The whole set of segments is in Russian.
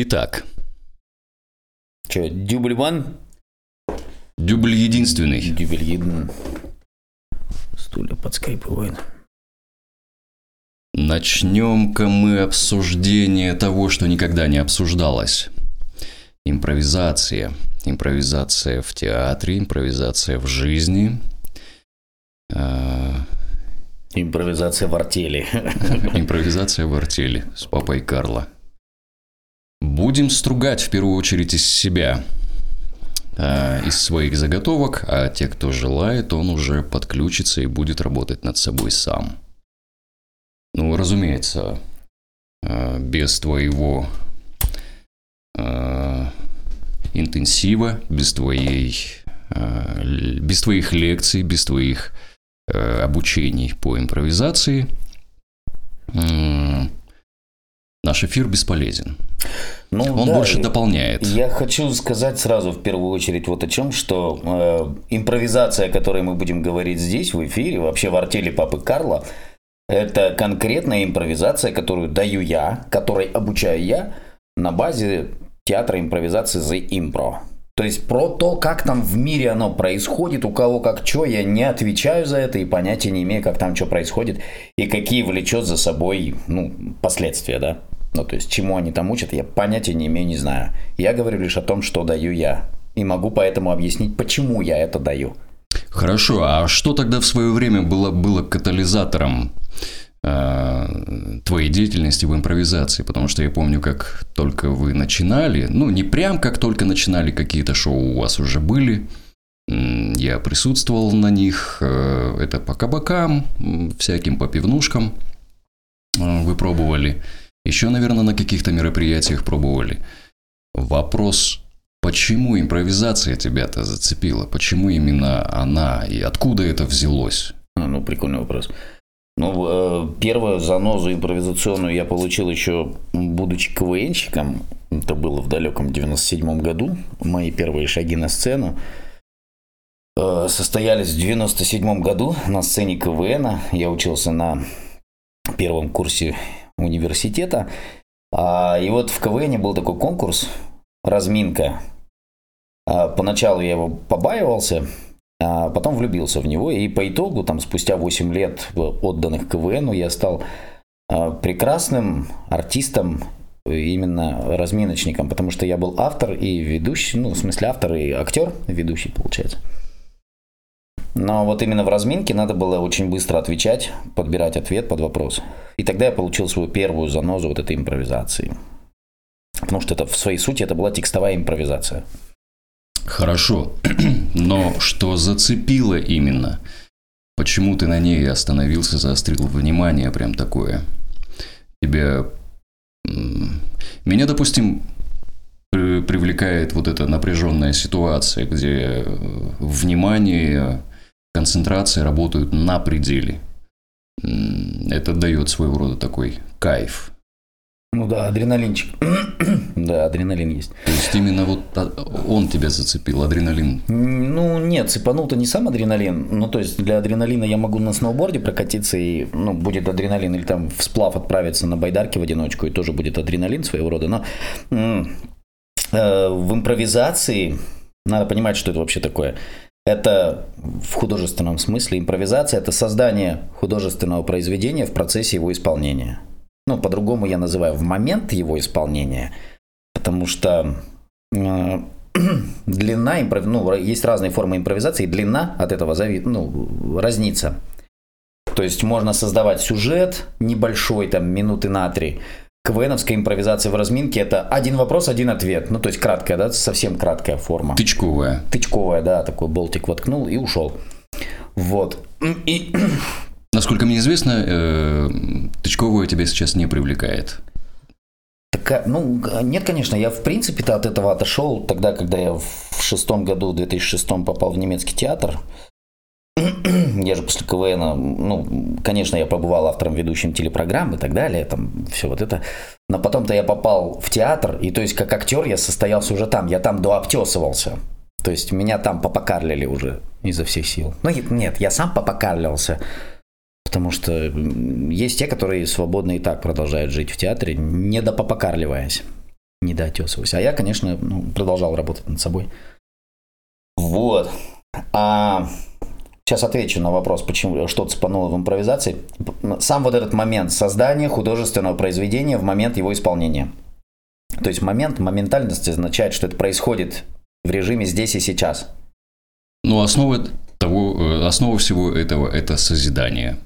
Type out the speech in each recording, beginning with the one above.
Итак, Че, дубль ван? дубль единственный. Дубль един. Стулья подскрипывают. Начнем-ка мы обсуждение того, что никогда не обсуждалось. Импровизация. Импровизация в театре, импровизация в жизни. А, Импровизация в артели. Импровизация в артели с папой Карло. Будем стругать в первую очередь из себя, а, из своих заготовок, а те, кто желает, он уже подключится и будет работать над собой сам. Ну, разумеется, а, без твоего а, интенсива, без твоей, без твоих лекций, без твоих обучений по импровизации, наш эфир бесполезен. Ну, Он да, больше дополняет. Я хочу сказать сразу в первую очередь вот о чем, что э, импровизация, о которой мы будем говорить здесь в эфире, вообще в артели Папы Карла, это конкретная импровизация, которую даю я, которой обучаю я на базе театра импровизации The Impro. То есть про то, как там в мире оно происходит, у кого как что, я не отвечаю за это и понятия не имею, как там что происходит и какие влечет за собой ну, последствия, да. Ну, то есть, чему они там учат, я понятия не имею, не знаю. Я говорю лишь о том, что даю я. И могу поэтому объяснить, почему я это даю. Хорошо, а что тогда в свое время было, было катализатором э, твоей деятельности в импровизации? Потому что я помню, как только вы начинали, ну, не прям как только начинали, какие-то шоу у вас уже были, я присутствовал на них, э, это по кабакам, всяким по пивнушкам э, вы пробовали. Еще, наверное, на каких-то мероприятиях пробовали. Вопрос, почему импровизация тебя-то зацепила? Почему именно она? И откуда это взялось? А, Ну, прикольный вопрос. Ну, э, первую занозу импровизационную я получил еще, будучи КВНщиком. Это было в далеком 97 году. Мои первые шаги на сцену э, состоялись в 97 году на сцене КВН. Я учился на первом курсе университета. А, и вот в КВН был такой конкурс «Разминка». А, поначалу я его побаивался, а потом влюбился в него, и по итогу, там, спустя 8 лет отданных КВНу, я стал а, прекрасным артистом, именно разминочником, потому что я был автор и ведущий, ну, в смысле автор и актер, ведущий, получается. Но вот именно в разминке надо было очень быстро отвечать, подбирать ответ под вопрос. И тогда я получил свою первую занозу вот этой импровизации. Потому что это в своей сути это была текстовая импровизация. Хорошо, но что зацепило именно? Почему ты на ней остановился, заострил внимание прям такое? Тебя... м, Меня, допустим, при- привлекает вот эта напряженная ситуация, где э, внимание, концентрация работают на пределе. Это дает своего рода такой кайф. Ну да, адреналинчик. да, адреналин есть. То есть именно вот он тебя зацепил, адреналин. Ну, нет, цепанул-то не сам адреналин. Ну, то есть для адреналина я могу на сноуборде прокатиться, и, ну, будет адреналин, или там в сплав отправиться на байдарке в одиночку, и тоже будет адреналин своего рода. Но э, в импровизации надо понимать, что это вообще такое. Это в художественном смысле импровизация – это создание художественного произведения в процессе его исполнения. Ну, по-другому я называю в момент его исполнения, потому что э, длина, импров- ну, есть разные формы импровизации, и длина от этого зави- ну, разнится. То есть можно создавать сюжет небольшой, там, минуты на три. КВНовская импровизация в разминке – это один вопрос, один ответ. Ну, то есть краткая, да, совсем краткая форма. Тычковая. Тычковая, да, такой болтик воткнул и ушел. Вот. И Насколько мне известно, э, Тычковая тебя сейчас не привлекает. Такая, ну, нет, конечно, я в принципе-то от этого отошел тогда, когда я в шестом году, в 2006 попал в немецкий театр. Я же после КВН, ну, конечно, я побывал автором, ведущим телепрограмм и так далее, там все вот это. Но потом-то я попал в театр, и то есть как актер я состоялся уже там, я там дообтесывался. То есть меня там попокарлили уже изо всех сил. Ну, нет, я сам попокарлился. Потому что есть те, которые свободно и так продолжают жить в театре, не допопокарливаясь. не доотесываюсь. А я, конечно, ну, продолжал работать над собой. Вот. А сейчас отвечу на вопрос, почему что цепануло в импровизации. Сам вот этот момент создания художественного произведения в момент его исполнения. То есть момент моментальности означает, что это происходит в режиме здесь и сейчас. Ну, основа того, э, основа всего этого – это созидание.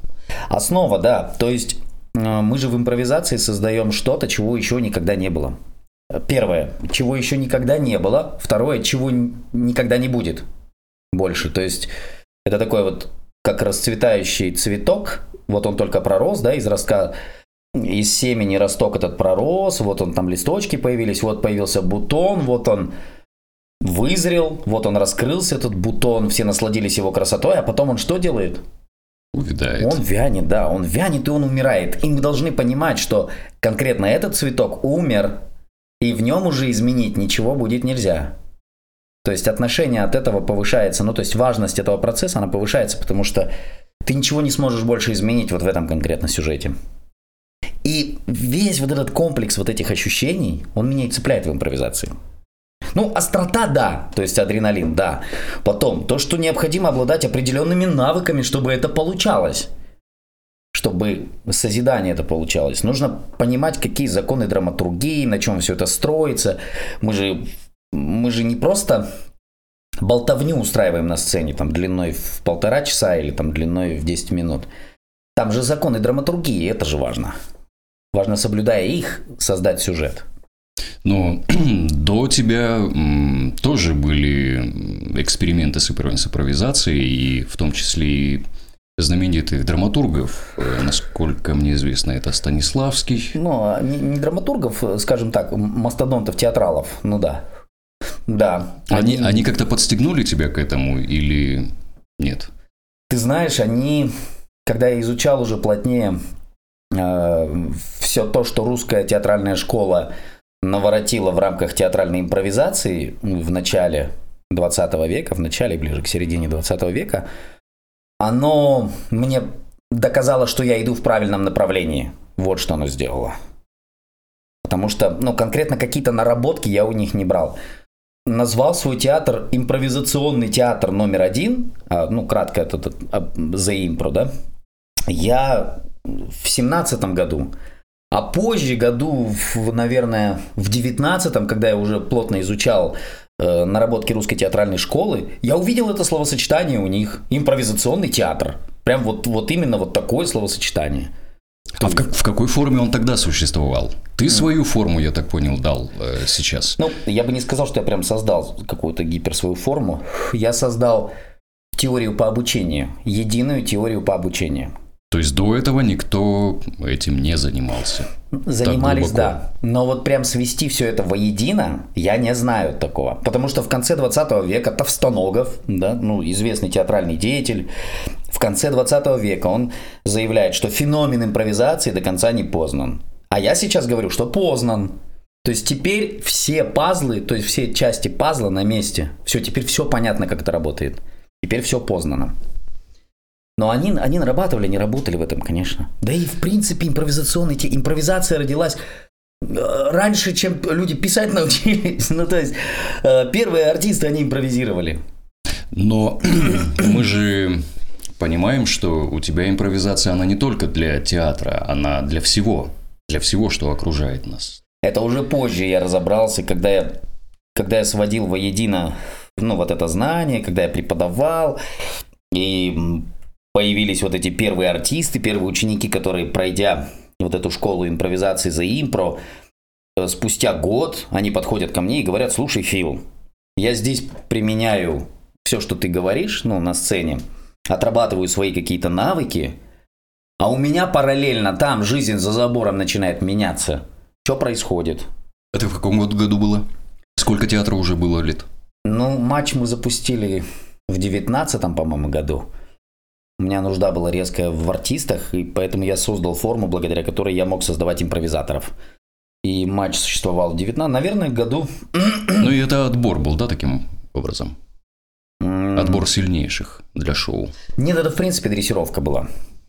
Основа, да. То есть э, мы же в импровизации создаем что-то, чего еще никогда не было. Первое, чего еще никогда не было. Второе, чего никогда не будет больше. То есть это такой вот как расцветающий цветок. Вот он только пророс, да, из ростка из семени росток этот пророс, вот он там листочки появились, вот появился бутон, вот он вызрел, вот он раскрылся, этот бутон, все насладились его красотой, а потом он что делает? Увядает. Он вянет, да, он вянет и он умирает. И мы должны понимать, что конкретно этот цветок умер, и в нем уже изменить ничего будет нельзя. То есть отношение от этого повышается, ну то есть важность этого процесса, она повышается, потому что ты ничего не сможешь больше изменить вот в этом конкретно сюжете. И весь вот этот комплекс вот этих ощущений, он меня и цепляет в импровизации. Ну, острота, да, то есть адреналин, да. Потом, то, что необходимо обладать определенными навыками, чтобы это получалось чтобы созидание это получалось. Нужно понимать, какие законы драматургии, на чем все это строится. Мы же, мы же не просто болтовню устраиваем на сцене, там, длиной в полтора часа или там длиной в 10 минут. Там же законы драматургии, это же важно. Важно, соблюдая их, создать сюжет. Но до тебя м, тоже были эксперименты с импровизацией, и в том числе и знаменитых драматургов, э, насколько мне известно, это Станиславский. Ну, а не, не драматургов, скажем так, мастодонтов, театралов, ну да. Да. Они, они, они как-то подстегнули тебя к этому или нет? Ты знаешь, они, когда я изучал уже плотнее э, все то, что русская театральная школа наворотила в рамках театральной импровизации в начале 20 века, в начале, ближе к середине 20 века, оно мне доказало, что я иду в правильном направлении. Вот что оно сделало. Потому что, ну, конкретно какие-то наработки я у них не брал. Назвал свой театр импровизационный театр номер один, а, ну, кратко это The Impro, да, я в семнадцатом году. А позже, году, в, наверное, в девятнадцатом, когда я уже плотно изучал э, наработки русской театральной школы, я увидел это словосочетание у них. Импровизационный театр. Прям вот, вот именно вот такое словосочетание. А в, как, в какой форме он тогда существовал? Ты свою форму, я так понял, дал э, сейчас. Ну, я бы не сказал, что я прям создал какую-то гипер свою форму. Я создал теорию по обучению, единую теорию по обучению. То есть до этого никто этим не занимался. Занимались, да. Но вот прям свести все это воедино, я не знаю такого. Потому что в конце 20 века Товстоногов, да, ну, известный театральный деятель, в конце 20 века он заявляет, что феномен импровизации до конца не познан. А я сейчас говорю, что познан. То есть теперь все пазлы, то есть все части пазла на месте. Все, теперь все понятно, как это работает. Теперь все познано. Но они, они нарабатывали, они работали в этом, конечно. Да и в принципе импровизационная импровизация родилась э, раньше, чем люди писать научились. Ну, то есть, э, первые артисты, они импровизировали. Но мы же понимаем, что у тебя импровизация, она не только для театра, она для всего, для всего, что окружает нас. Это уже позже я разобрался, когда я, когда я сводил воедино, ну, вот это знание, когда я преподавал, и появились вот эти первые артисты, первые ученики, которые, пройдя вот эту школу импровизации за импро, э, спустя год они подходят ко мне и говорят, слушай, Фил, я здесь применяю все, что ты говоришь, ну, на сцене, отрабатываю свои какие-то навыки, а у меня параллельно там жизнь за забором начинает меняться. Что происходит? Это в каком году было? Сколько театра уже было лет? Ну, матч мы запустили в девятнадцатом, по-моему, году. У меня нужда была резкая в артистах, и поэтому я создал форму, благодаря которой я мог создавать импровизаторов. И матч существовал в 19, наверное, году. Ну и это отбор был, да, таким образом? Отбор сильнейших для шоу. Нет, это в принципе дрессировка была.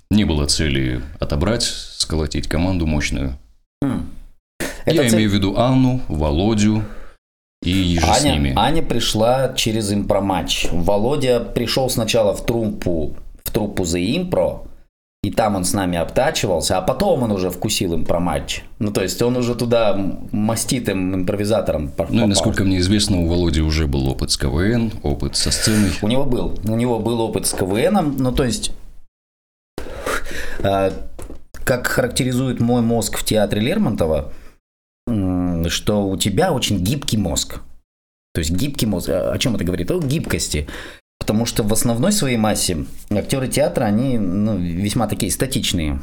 Не было цели отобрать, сколотить команду мощную. Я цель... имею в виду Анну, Володю и еже Аня, с ними. Аня пришла через импроматч. Володя пришел сначала в труппу, в труппу The Impro, и там он с нами обтачивался, а потом он уже вкусил импроматч. Ну, то есть он уже туда маститым импровизатором попал. Ну, и насколько мне известно, у Володи уже был опыт с КВН, опыт со сценой. У него был. У него был опыт с КВНом, ну, то есть а, как характеризует мой мозг в театре Лермонтова, что у тебя очень гибкий мозг. То есть гибкий мозг. О чем это говорит? О гибкости. Потому что в основной своей массе актеры театра, они ну, весьма такие статичные.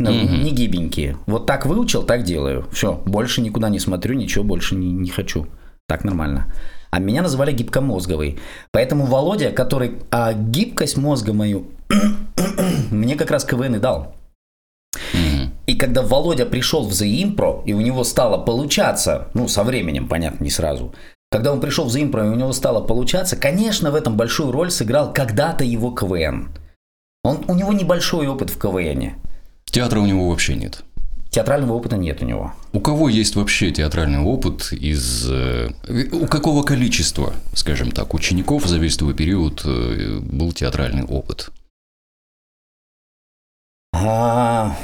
Ну, mm-hmm. не гибенькие. Вот так выучил, так делаю. Все, больше никуда не смотрю, ничего больше не, не хочу. Так нормально. А меня называли гибкомозговый. Поэтому Володя, который а гибкость мозга мою мне как раз КВН и дал. И когда Володя пришел в The Impro, и у него стало получаться, ну, со временем, понятно, не сразу, когда он пришел в и у него стало получаться, конечно, в этом большую роль сыграл когда-то его КВН. Он, у него небольшой опыт в КВНе. Театра у него вообще нет. Театрального опыта нет у него. У кого есть вообще театральный опыт из... Э, у какого количества, скажем так, учеников за весь твой период э, был театральный опыт? А,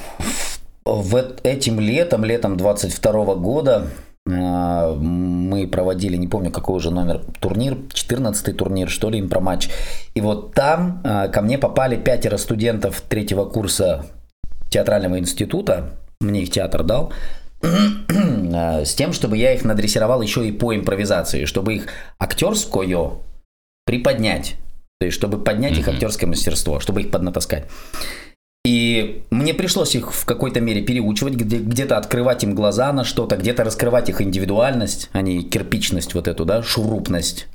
в этим летом, летом 22 года мы проводили, не помню какой уже номер, турнир, 14 турнир, что ли, импроматч. И вот там а, ко мне попали пятеро студентов третьего курса театрального института, мне их театр дал, а, с тем, чтобы я их надрессировал еще и по импровизации, чтобы их актерское приподнять, то есть чтобы поднять их актерское мастерство, чтобы их поднатаскать. И мне пришлось их в какой-то мере переучивать, где- где-то открывать им глаза на что-то, где-то раскрывать их индивидуальность, а не кирпичность вот эту, да, шурупность.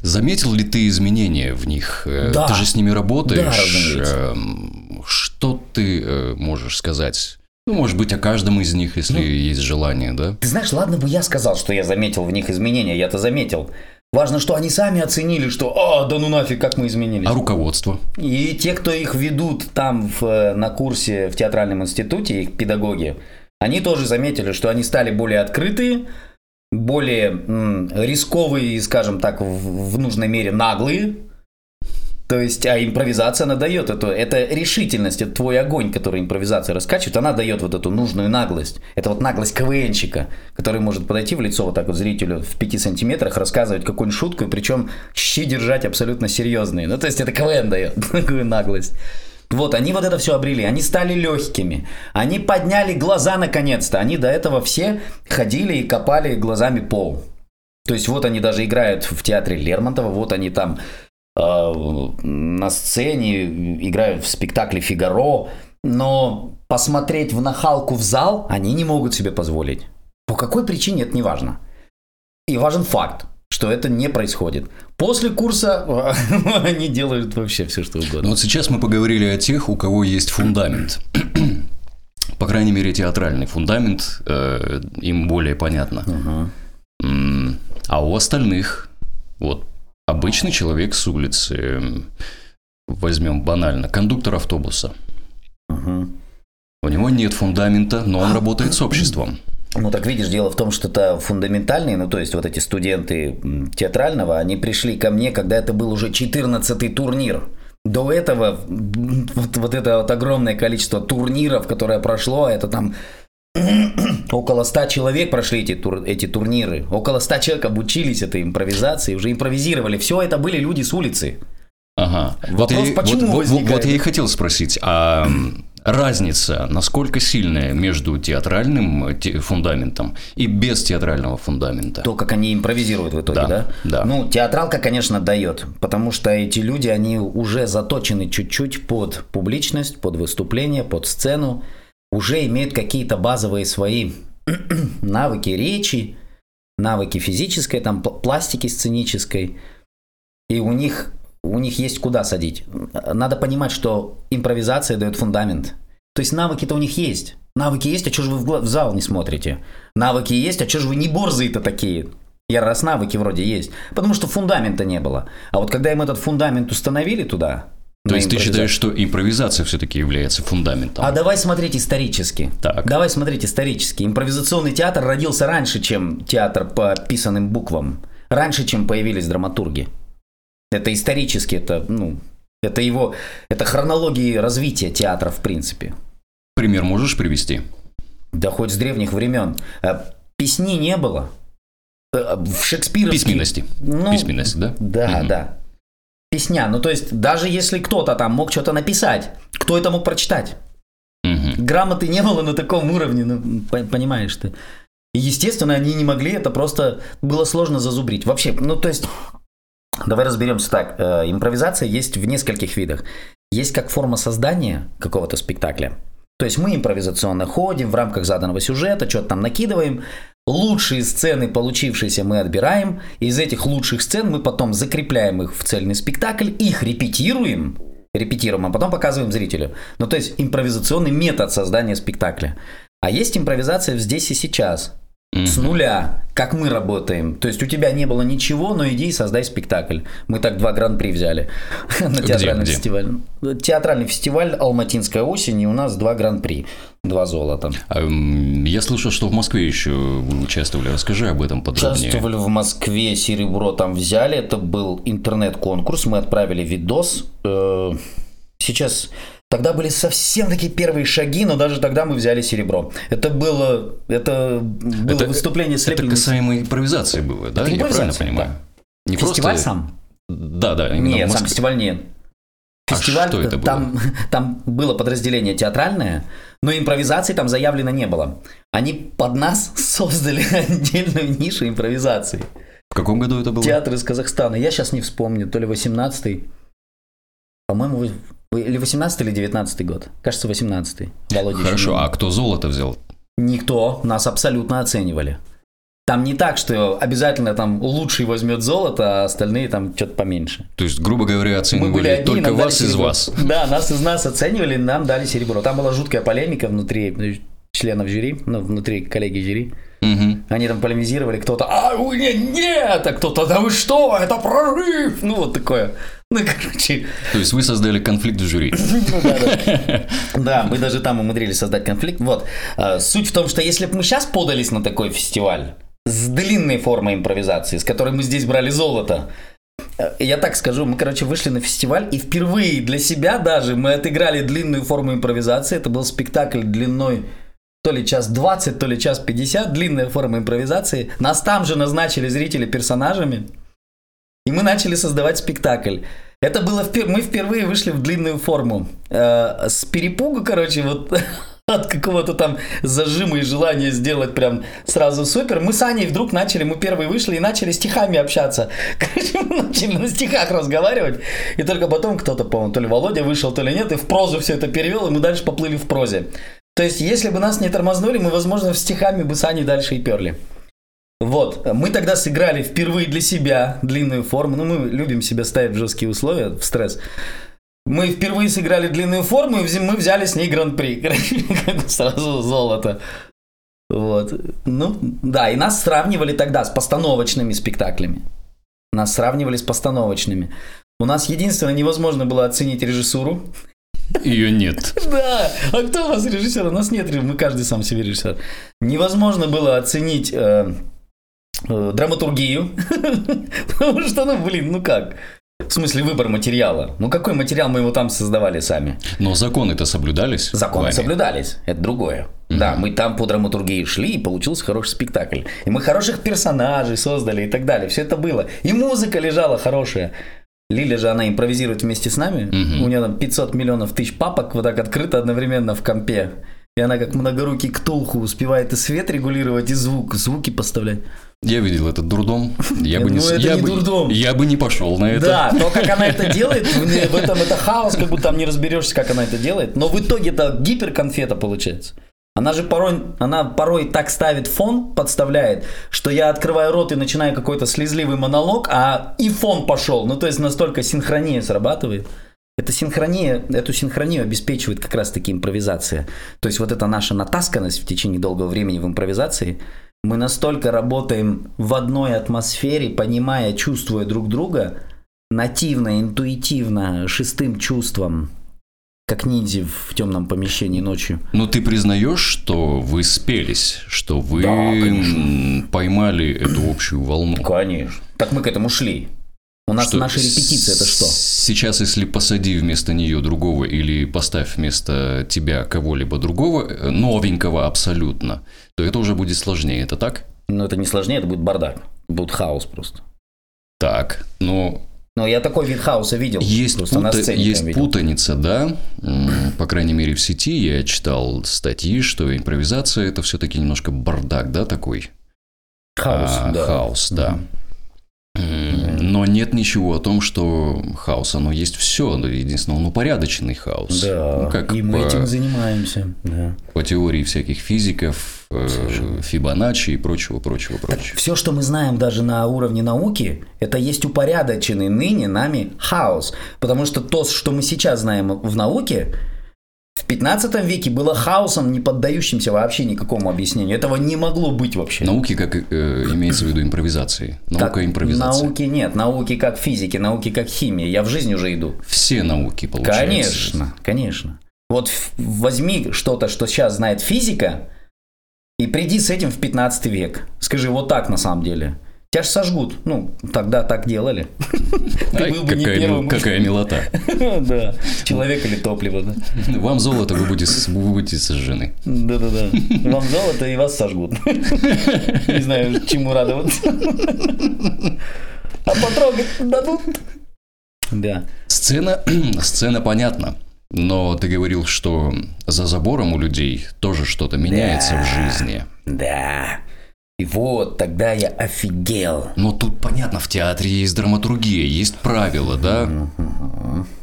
Заметил ли ты изменения в них? Э, да. Ты же с ними работаешь. Да, разумеется. Эм, что ты э, можешь сказать? Ну, может быть, о каждом из них, если ну, есть желание, да? Ты знаешь, ладно бы я сказал, что я заметил в них изменения, я-то заметил. Важно, что они сами оценили, что «А, да ну нафиг, как мы изменились». А руководство? И те, кто их ведут там в, э, на курсе в театральном институте, их педагоги, они тоже заметили, что они стали более открытые, более м, рисковые, скажем так, в, в нужной мере наглые, то есть, а импровизация, она дает эту, это решительность, это твой огонь, который импровизация раскачивает, она дает вот эту нужную наглость. Это вот наглость КВНщика, который может подойти в лицо вот так вот зрителю в 5 сантиметрах, рассказывать какую-нибудь шутку, и причем щи держать абсолютно серьезные. Ну, то есть, это КВН дает такую наглость. Вот, они вот это все обрели, они стали легкими, они подняли глаза наконец-то, они до этого все ходили и копали глазами пол. То есть вот они даже играют в театре Лермонтова, вот они там на сцене, играют в спектакле «Фигаро», но посмотреть в нахалку в зал они не могут себе позволить. По какой причине, это не важно. И важен факт, что это не происходит. После курса они делают вообще все, что угодно. Ну вот сейчас мы поговорили о тех, у кого есть фундамент. По крайней мере, театральный фундамент, э, им более понятно. Uh-huh. А у остальных, вот обычный человек с улицы, возьмем банально, кондуктор автобуса. Угу. У него нет фундамента, но он работает с обществом. Ну так видишь, дело в том, что это фундаментальные, ну то есть вот эти студенты театрального, они пришли ко мне, когда это был уже 14-й турнир. До этого вот, вот это вот огромное количество турниров, которое прошло, это там около 100 человек прошли эти, тур, эти турниры. Около 100 человек обучились этой импровизации, уже импровизировали. Все это были люди с улицы. Ага. Вопрос, вот я, почему вот, возникает? вот я и хотел спросить, а разница насколько сильная между театральным фундаментом и без театрального фундамента? То, как они импровизируют в итоге, да? Да. да. Ну, театралка, конечно, дает, потому что эти люди, они уже заточены чуть-чуть под публичность, под выступление, под сцену уже имеют какие-то базовые свои навыки речи, навыки физической, там, пластики сценической, и у них, у них есть куда садить. Надо понимать, что импровизация дает фундамент. То есть навыки-то у них есть. Навыки есть, а что же вы в зал не смотрите? Навыки есть, а что же вы не борзые-то такие? Я раз навыки вроде есть. Потому что фундамента не было. А вот когда им этот фундамент установили туда, То есть ты считаешь, что импровизация все-таки является фундаментом? А давай смотреть исторически. Так. Давай смотреть исторически. Импровизационный театр родился раньше, чем театр по писанным буквам. Раньше, чем появились драматурги. Это исторически, это, ну, это его, это хронология развития театра в принципе. Пример можешь привести? Да хоть с древних времен. Э, песни не было. Э, в Шекспировске... Письменности. Ну, Письменности, да? Да, Мгм. да. Песня. Ну, то есть, даже если кто-то там мог что-то написать, кто это мог прочитать? Мгм. Грамоты не было на таком уровне, ну, по- понимаешь ты. И, естественно, они не могли, это просто было сложно зазубрить. Вообще, ну, то есть, давай разберемся так. Э, импровизация есть в нескольких видах. Есть как форма создания какого-то спектакля. То есть мы импровизационно ходим в рамках заданного сюжета, что-то там накидываем. Лучшие сцены, получившиеся, мы отбираем. Из этих лучших сцен мы потом закрепляем их в цельный спектакль, их репетируем, репетируем, а потом показываем зрителю. Ну, то есть импровизационный метод создания спектакля. А есть импровизация здесь и сейчас. С нуля, как мы работаем. То есть у тебя не было ничего, но иди и создай спектакль. Мы так два гран-при взяли на театральный где? фестиваль. Театральный фестиваль «Алматинская осень», и у нас два гран-при, два золота. А, Я слышал, что в Москве еще вы участвовали. Расскажи об этом подробнее. Участвовали в Москве, серебро там взяли. Это был интернет-конкурс. Мы отправили видос. Э, Сейчас Тогда были совсем такие первые шаги, но даже тогда мы взяли серебро. Это было, это было Это- выступление Это слепленной касаемо импровизации было, да? Это Я правильно понимаю? Не Фестиваль просто... сам? Да, да, Нет, сам фестиваль нет. А Фестиваль, что это было? там, там было подразделение театральное, но импровизации там заявлено не было. Они под нас создали отдельную нишу импровизации. В каком году это было? Театр из Казахстана. Я сейчас не вспомню, то ли 18-й, по-моему, или 18 или 19 год. Кажется, 18 Володя Хорошо, а кто золото взял? Никто нас абсолютно оценивали. Там не так, что обязательно там лучший возьмет золото, а остальные там что-то поменьше. То есть, грубо говоря, Мы оценивали были одни, только вас из вас. Да, нас из нас оценивали, нам дали серебро. Там была жуткая полемика внутри э, членов жюри, ну, внутри коллеги жюри. Мгм. Они там полемизировали, кто-то, а, нет, нет, а кто-то, да вы что, это прорыв, ну, вот такое. Ну, короче, То есть вы создали конфликт в жюри. ну, да, да. Да, мы даже там умудрились создать конфликт. Вот. А, Суть в том, что если бы мы сейчас подались на такой фестиваль с длинной формой импровизации, с которой мы здесь брали золото, э, я так скажу, мы, короче, вышли на фестиваль, и впервые для себя даже мы отыграли длинную форму импровизации. Это был спектакль длиной то ли час 20, то ли час 50, длинная форма импровизации. Нас там же назначили зрители персонажами. И мы начали создавать спектакль. Это было впер... мы впервые вышли в длинную форму. Э, с перепугу, короче, вот от какого-то там зажима и желания сделать прям сразу супер. Мы с Аней вдруг начали, мы первые вышли и начали стихами общаться. Короче, мы начали на стихах разговаривать. И только потом кто-то, по-моему, то ли Володя вышел, то ли нет, и в прозу все это перевел, и мы дальше поплыли в прозе. То есть, если бы нас не тормознули, мы, возможно, в стихами бы с Аней дальше и перли. Вот, мы тогда сыграли впервые для себя длинную форму. Ну, мы любим себя ставить в жесткие условия, в стресс. Мы впервые сыграли длинную форму, и мы взяли с ней гран-при. Сразу золото. Вот. Ну, да, и нас сравнивали тогда с постановочными спектаклями. Нас сравнивали с постановочными. У нас единственное невозможно было оценить режиссуру. Ее нет. Да, а кто у вас режиссер? У нас нет, мы каждый сам себе режиссер. Невозможно было оценить э, драматургию, потому что, ну, блин, ну как? В смысле, выбор материала. Ну, какой материал мы его там создавали сами? Но законы-то соблюдались. Законы вами. соблюдались, это другое. Да, мы там по драматургии шли, и получился хороший спектакль. И мы хороших персонажей создали и так далее. Все это было. И музыка лежала хорошая. Лиля же, она импровизирует вместе с нами. Мгм. У нее там 500 миллионов тысяч папок вот так открыто одновременно в компе. И она как многорукий ктулху успевает и свет регулировать, и звук, звуки поставлять. Я видел этот дурдом. Я бы Ну, не, это я не бы, дурдом. Я бы не пошел на это. Да, то, как она это делает, в этом это хаос, как будто там не разберешься, как она это делает. Но в итоге это гиперконфета получается. Она же порой, она порой так ставит фон, подставляет, что я открываю рот и начинаю какой-то слезливый монолог, а и фон пошел. Ну, то есть настолько синхрония срабатывает. Эта синхрония, эту синхронию обеспечивает как раз-таки импровизация. То есть вот эта наша натасканность в течение долгого времени в импровизации, мы настолько работаем в одной атмосфере, понимая, чувствуя друг друга, нативно, интуитивно, шестым чувством, как ниндзя в темном помещении ночью. Но ты признаешь, что вы спелись, что вы Да, поймали эту общую волну? Конечно. Так мы к этому шли. У нас Что наши репетиции это что? Сейчас, если посади вместо нее другого или поставь вместо тебя кого-либо другого, э, новенького абсолютно, то это уже будет сложнее, это так? Ну, это не сложнее, это будет бардак. Будет хаос просто. Так, но Но я такой вид хаоса видел. есть, просто на пута- сцене есть видел. путаница, да? По крайней мере, в сети я читал статьи, что импровизация это все-таки немножко бардак, да, такой? Хаос, А, да. Хаос, да. Мгм. Но нет ничего о том, что хаос, оно есть все. Единственное, он упорядоченный хаос. Да, Ну, как и мы по, этим занимаемся. Да. по теории всяких физиков, э, Фибоначчи и прочего, прочего, прочего. Все, что мы знаем даже на уровне науки, это есть упорядоченный ныне нами хаос. Потому что то, что мы сейчас знаем в науке, 15 веке было хаосом, не поддающимся вообще никакому объяснению. Этого не могло быть вообще. Науки, как э, имеется в виду импровизации. Наука Как импровизация. Науки нет, науки как физики, науки как химия. Я в жизнь уже иду. Все науки, получается. Конечно, конечно. Вот возьми что-то, что сейчас знает физика, и приди с этим в 15 век. Скажи, вот так на самом деле. Тебя же сожгут. Ну, тогда так делали. Ты был бы не первым. какая милота. Да. Человек или топливо, да. Вам золото, вы будете, с- вы будете сожжены. Да-да-да. Вам золото и вас сожгут. Не знаю, чему радоваться. А потрогать дадут. Да. Сцена, сцена понятна. Но ты говорил, что за забором у людей тоже что-то меняется Да. в жизни. Да. И вот тогда я офигел. Но тут понятно, в театре есть драматургия, есть правила, да?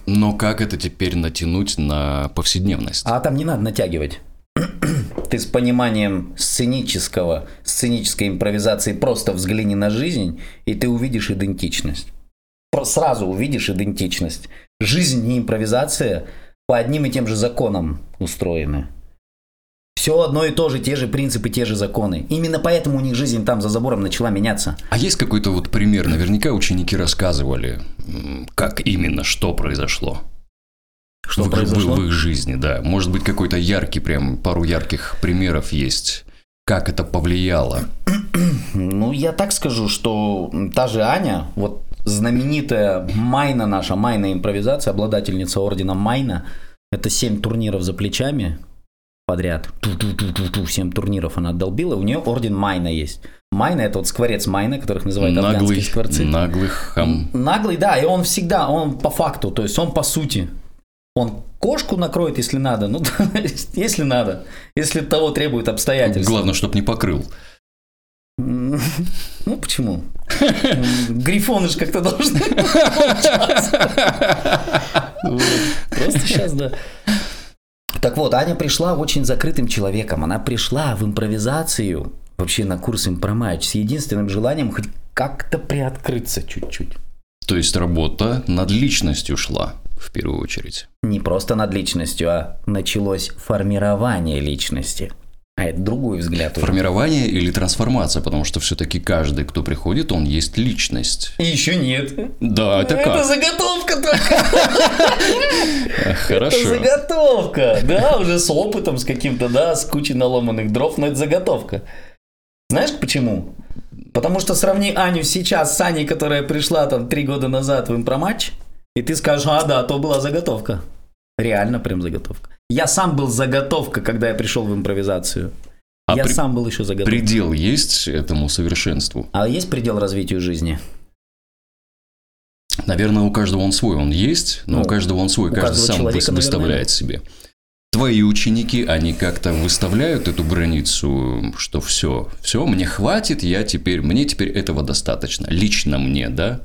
Но как это теперь натянуть на повседневность? А там не надо натягивать. Ты с пониманием сценического, сценической импровизации просто взгляни на жизнь, и ты увидишь идентичность. Сразу увидишь идентичность. Жизнь и импровизация по одним и тем же законам устроены. Все одно и то же, те же принципы, те же законы. Именно поэтому у них жизнь там за забором начала меняться. А есть какой-то вот пример? Наверняка ученики рассказывали, как именно, что произошло. Что в, произошло? в их жизни, да. Может быть, какой-то яркий, прям пару ярких примеров есть. Как это повлияло? Ну, я так скажу, что та же Аня, вот знаменитая Майна наша, Майна импровизация, обладательница ордена Майна, это 7 турниров за плечами подряд. Ту-ту-ту-ту-ту, 7 турниров она отдолбила, у нее орден Майна есть. Майна это вот скворец Майна, которых называют афганские Наглый, скворцы. наглый хам. Наглый, да, и он всегда, он по факту, то есть он по сути. Он кошку накроет, если надо, ну, если надо, если того требует обстоятельства. Главное, чтобы не покрыл. Ну, почему? Грифоны же как-то должны. Просто сейчас, да. Так вот, Аня пришла очень закрытым человеком. Она пришла в импровизацию, вообще на курс импроматч, с единственным желанием хоть как-то приоткрыться чуть-чуть. То есть работа над личностью шла в первую очередь. Не просто над личностью, а началось формирование личности. А это другой взгляд. Формирование или трансформация, потому что все-таки каждый, кто приходит, он есть личность. И еще нет. Да, это Это как? заготовка только. Это Хорошо. заготовка. Да, уже с опытом, с каким-то, да, с кучей наломанных дров, но это заготовка. Знаешь почему? Потому что сравни Аню сейчас с Аней, которая пришла там три года назад в импроматч, и ты скажешь, а да, то была заготовка. Реально прям заготовка. Я сам был заготовка, когда я пришел в импровизацию. А я при- сам был еще заготовка. Предел есть этому совершенству? А есть предел развитию жизни? Наверное, у каждого он свой, он есть, но Ну, у каждого он свой, каждый сам человека, выс- наверное, выставляет себе. Твои ученики, они как-то выставляют эту границу, что все, все, мне хватит, я теперь, мне теперь этого достаточно, лично мне, да?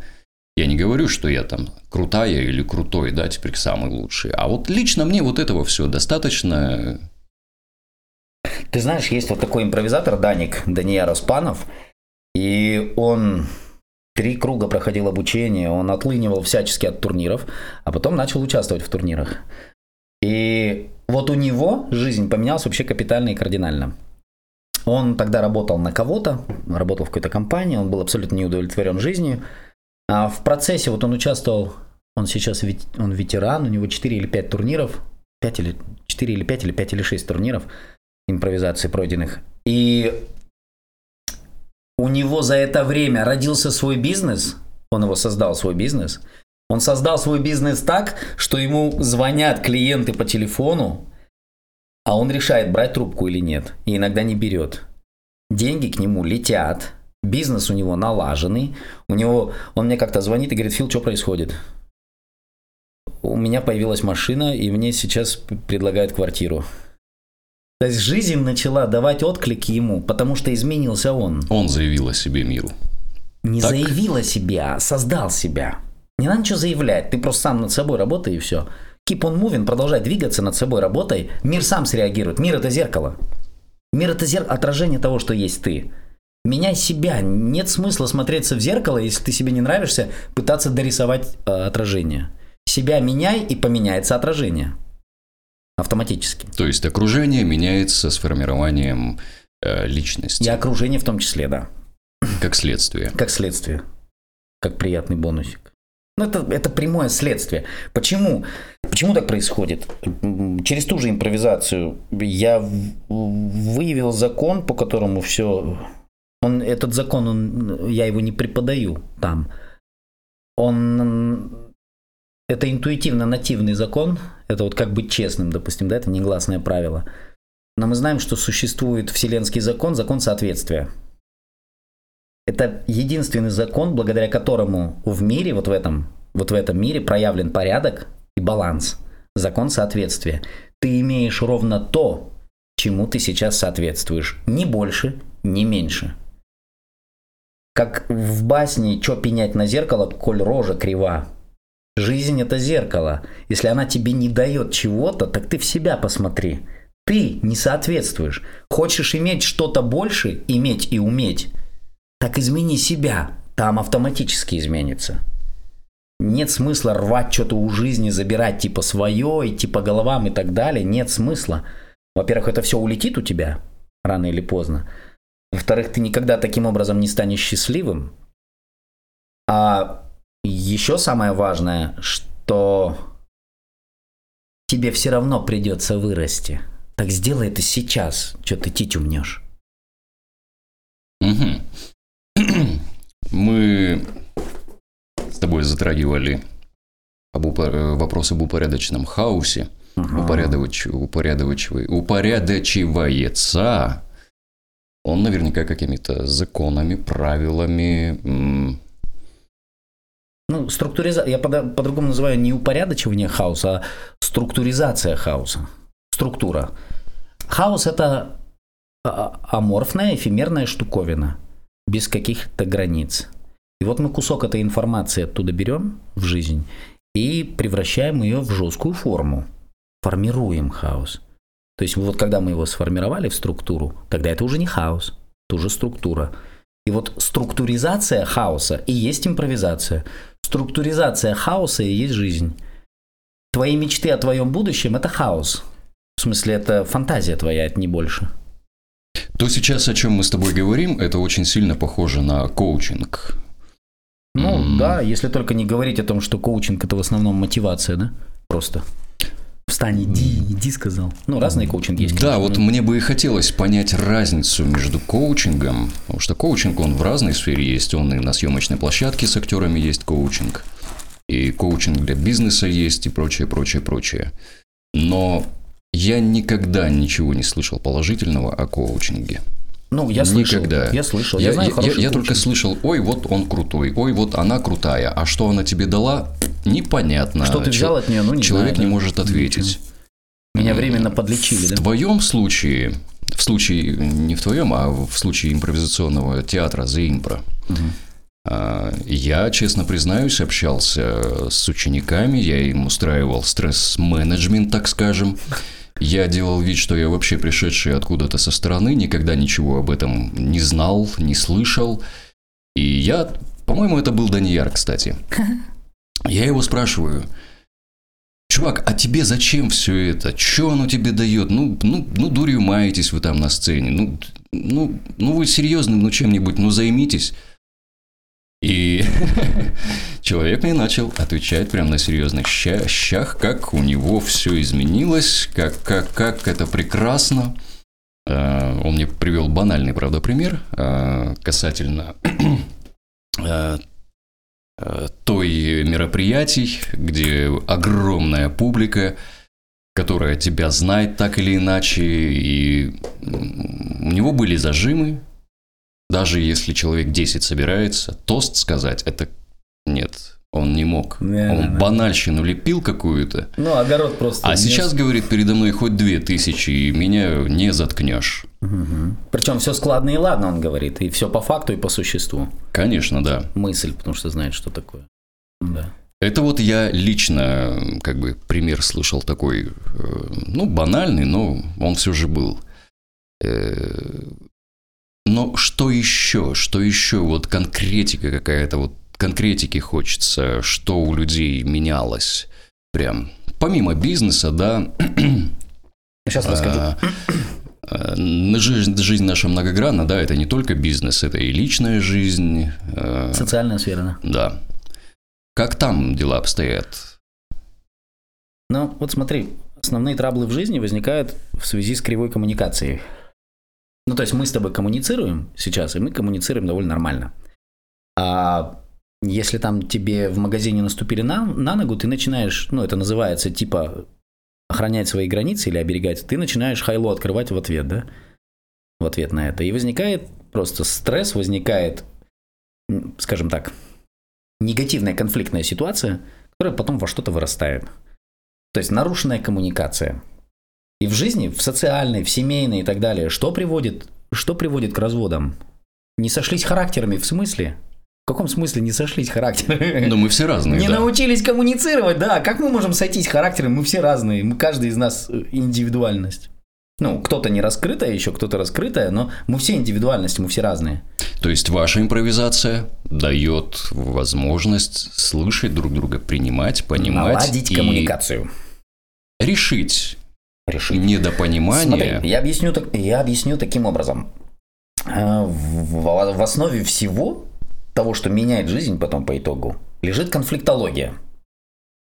Я не говорю, что я там крутая или крутой, да, теперь самый лучший. А вот лично мне вот этого все достаточно. Ты знаешь, есть вот такой импровизатор Даник, Дания Распанов, и он три круга проходил обучение, он отлынивал всячески от турниров, а потом начал участвовать в турнирах. И вот у него жизнь поменялась вообще капитально и кардинально. Он тогда работал на кого-то, работал в какой-то компании, он был абсолютно не удовлетворен жизнью. А в процессе вот он участвовал, он сейчас вет- он ветеран, у него 4 или 5 турниров, 5 или 4 или 5 или 5 или 6 турниров импровизации пройденных. И у него за это время родился свой бизнес, он его создал свой бизнес. Он создал свой бизнес так, что ему звонят клиенты по телефону, а он решает, брать трубку или нет. И иногда не берет. Деньги к нему летят, бизнес у него налаженный. У него, он мне как-то звонит и говорит, Фил, что происходит? У меня появилась машина, и мне сейчас предлагают квартиру. То есть жизнь начала давать отклики ему, потому что изменился он. Он заявил о себе миру. Не Так. заявил о себе, а создал себя. Не надо ничего заявлять, ты просто сам над собой работай и все. Keep on moving, продолжай двигаться над собой, работай. Мир сам среагирует. Мир это зеркало. Мир это зер... отражение того, что есть ты. Меняй себя. Нет смысла смотреться в зеркало, если ты себе не нравишься, пытаться дорисовать э, отражение. Себя меняй и поменяется отражение. Автоматически. То есть окружение меняется с формированием э, личности, И окружение в том числе, да. как следствие. Как следствие. Как приятный бонусик. Ну, это, это прямое следствие. Почему? Почему так происходит? Через ту же импровизацию я выявил закон, по которому все... Он, этот закон, он, я его не преподаю там. Он... Это интуитивно-нативный закон. Это вот как быть честным, допустим, да, это негласное правило. Но мы знаем, что существует вселенский закон, закон соответствия. Это единственный закон, благодаря которому в мире, вот в этом, вот в этом мире проявлен порядок и баланс. Закон соответствия. Ты имеешь ровно то, чему ты сейчас соответствуешь. Ни больше, ни меньше. Как в басне «Чё пенять на зеркало, коль рожа крива?» Жизнь – это зеркало. Если она тебе не дает чего-то, так ты в себя посмотри. Ты не соответствуешь. Хочешь иметь что-то больше, иметь и уметь, так измени себя, там автоматически изменится. Нет смысла рвать что-то у жизни, забирать типа свое, идти по головам и так далее. Нет смысла. Во-первых, это все улетит у тебя рано или поздно. Во-вторых, ты никогда таким образом не станешь счастливым. А еще самое важное, что тебе все равно придется вырасти. Так сделай это сейчас, что ты титю мнешь. Мгм. Мы с тобой затрагивали об упо- э, вопрос об упорядоченном хаосе. Упорядоч- упорядочивай- упорядочивается он наверняка какими-то законами, правилами. Ну, структуризация, я по- по-другому называю не упорядочивание хаоса, а структуризация хаоса. Структура. Хаос это а- аморфная, эфемерная штуковина, без каких-то границ. И вот мы кусок этой информации оттуда берем в жизнь и превращаем ее в жесткую форму. Формируем хаос. То есть вот когда мы его сформировали в структуру, тогда это уже не хаос, это уже структура. И вот структуризация хаоса и есть импровизация. Структуризация хаоса и есть жизнь. Твои мечты о твоем будущем – это хаос. В смысле, это фантазия твоя, это не больше. То сейчас, о чем мы с тобой говорим, это очень сильно похоже на коучинг. Ну М. да, если только не говорить о том, что коучинг – это в основном мотивация, да? Просто. Встань, иди, иди, сказал. Ну, разные коучинги есть. Да, вот мне бы и хотелось понять разницу между коучингом, потому что коучинг, он в разной сфере есть, он и на съемочной площадке с актерами есть коучинг, и коучинг для бизнеса есть, и прочее, прочее, прочее. Но я никогда ничего не слышал положительного о коучинге. Ну, я слышал. Никогда. Я слышал. Я, знаю я, хороший я только слышал, ой, вот он крутой, ой, вот она крутая, а что она тебе дала, непонятно. Что ты взял от нее, ну не Человек знаю, не да. может ответить. Меня временно подлечили, В да? твоем случае, в случае, не в твоем, а в случае импровизационного театра The Impro, а, я, честно признаюсь, общался с учениками, я им устраивал стресс-менеджмент, так скажем. Я делал вид, что я вообще пришедший откуда-то со стороны, никогда ничего об этом не знал, не слышал. И я, по-моему, это был Данияр, кстати. Я его спрашиваю, чувак, а тебе зачем все это? Что оно тебе дает? Ну, ну, ну, дурью маетесь вы там на сцене. Ну, ну, ну вы серьезным, ну, чем-нибудь, ну, займитесь. И человек мне начал отвечать прямо на серьезных щах, как у него все изменилось, как, как, как это прекрасно. Э, он мне привел банальный, правда, пример э, касательно э, той мероприятий, где огромная публика, которая тебя знает так или иначе, и у него были зажимы, даже если человек 10 собирается, тост сказать, это нет, он не мог. Да, он да, банальщину лепил какую-то. Ну, огород просто. А сейчас, говорит, передо мной хоть две тысячи, и меня не заткнешь. Угу. Причем все складно и ладно, он говорит. И все по факту и по существу. Конечно, да. Мысль, потому что знает, что такое. Да. Это вот я лично, как бы, пример слышал такой, э, ну, банальный, но он все же был. Но что еще? Что еще? Вот конкретика какая-то, вот конкретики хочется, что у людей менялось. Прям помимо бизнеса, да. Сейчас расскажу. А, а, жизнь, жизнь наша многогранна, да, это не только бизнес, это и личная жизнь. А, Социальная сфера, да. Да. Как там дела обстоят? Ну, вот смотри, основные траблы в жизни возникают в связи с кривой коммуникацией. Ну, то есть мы с тобой коммуницируем сейчас, и мы коммуницируем довольно нормально. А если там тебе в магазине наступили на, на ногу, ты начинаешь, ну, это называется типа охранять свои границы или оберегать, ты начинаешь хайло открывать в ответ, да? В ответ на это. И возникает просто стресс, возникает, скажем так, негативная конфликтная ситуация, которая потом во что-то вырастает. То есть нарушенная коммуникация. И в жизни, в социальной, в семейной и так далее, что приводит, что приводит к разводам? Не сошлись характерами в смысле? В каком смысле не сошлись характерами? Ну, мы все разные, Не да. научились коммуницировать, да. Как мы можем сойтись характерами? Мы все разные. Мы, каждый из нас э, индивидуальность. Ну, кто-то не раскрытая еще, кто-то раскрытая, но мы все индивидуальности, мы все разные. То есть ваша импровизация дает возможность слышать друг друга, принимать, понимать. Наладить и коммуникацию. Решить решить. Недопонимание. Смотри, я объясню, я объясню таким образом. Э, в, в основе всего того, что меняет жизнь потом по итогу, лежит конфликтология.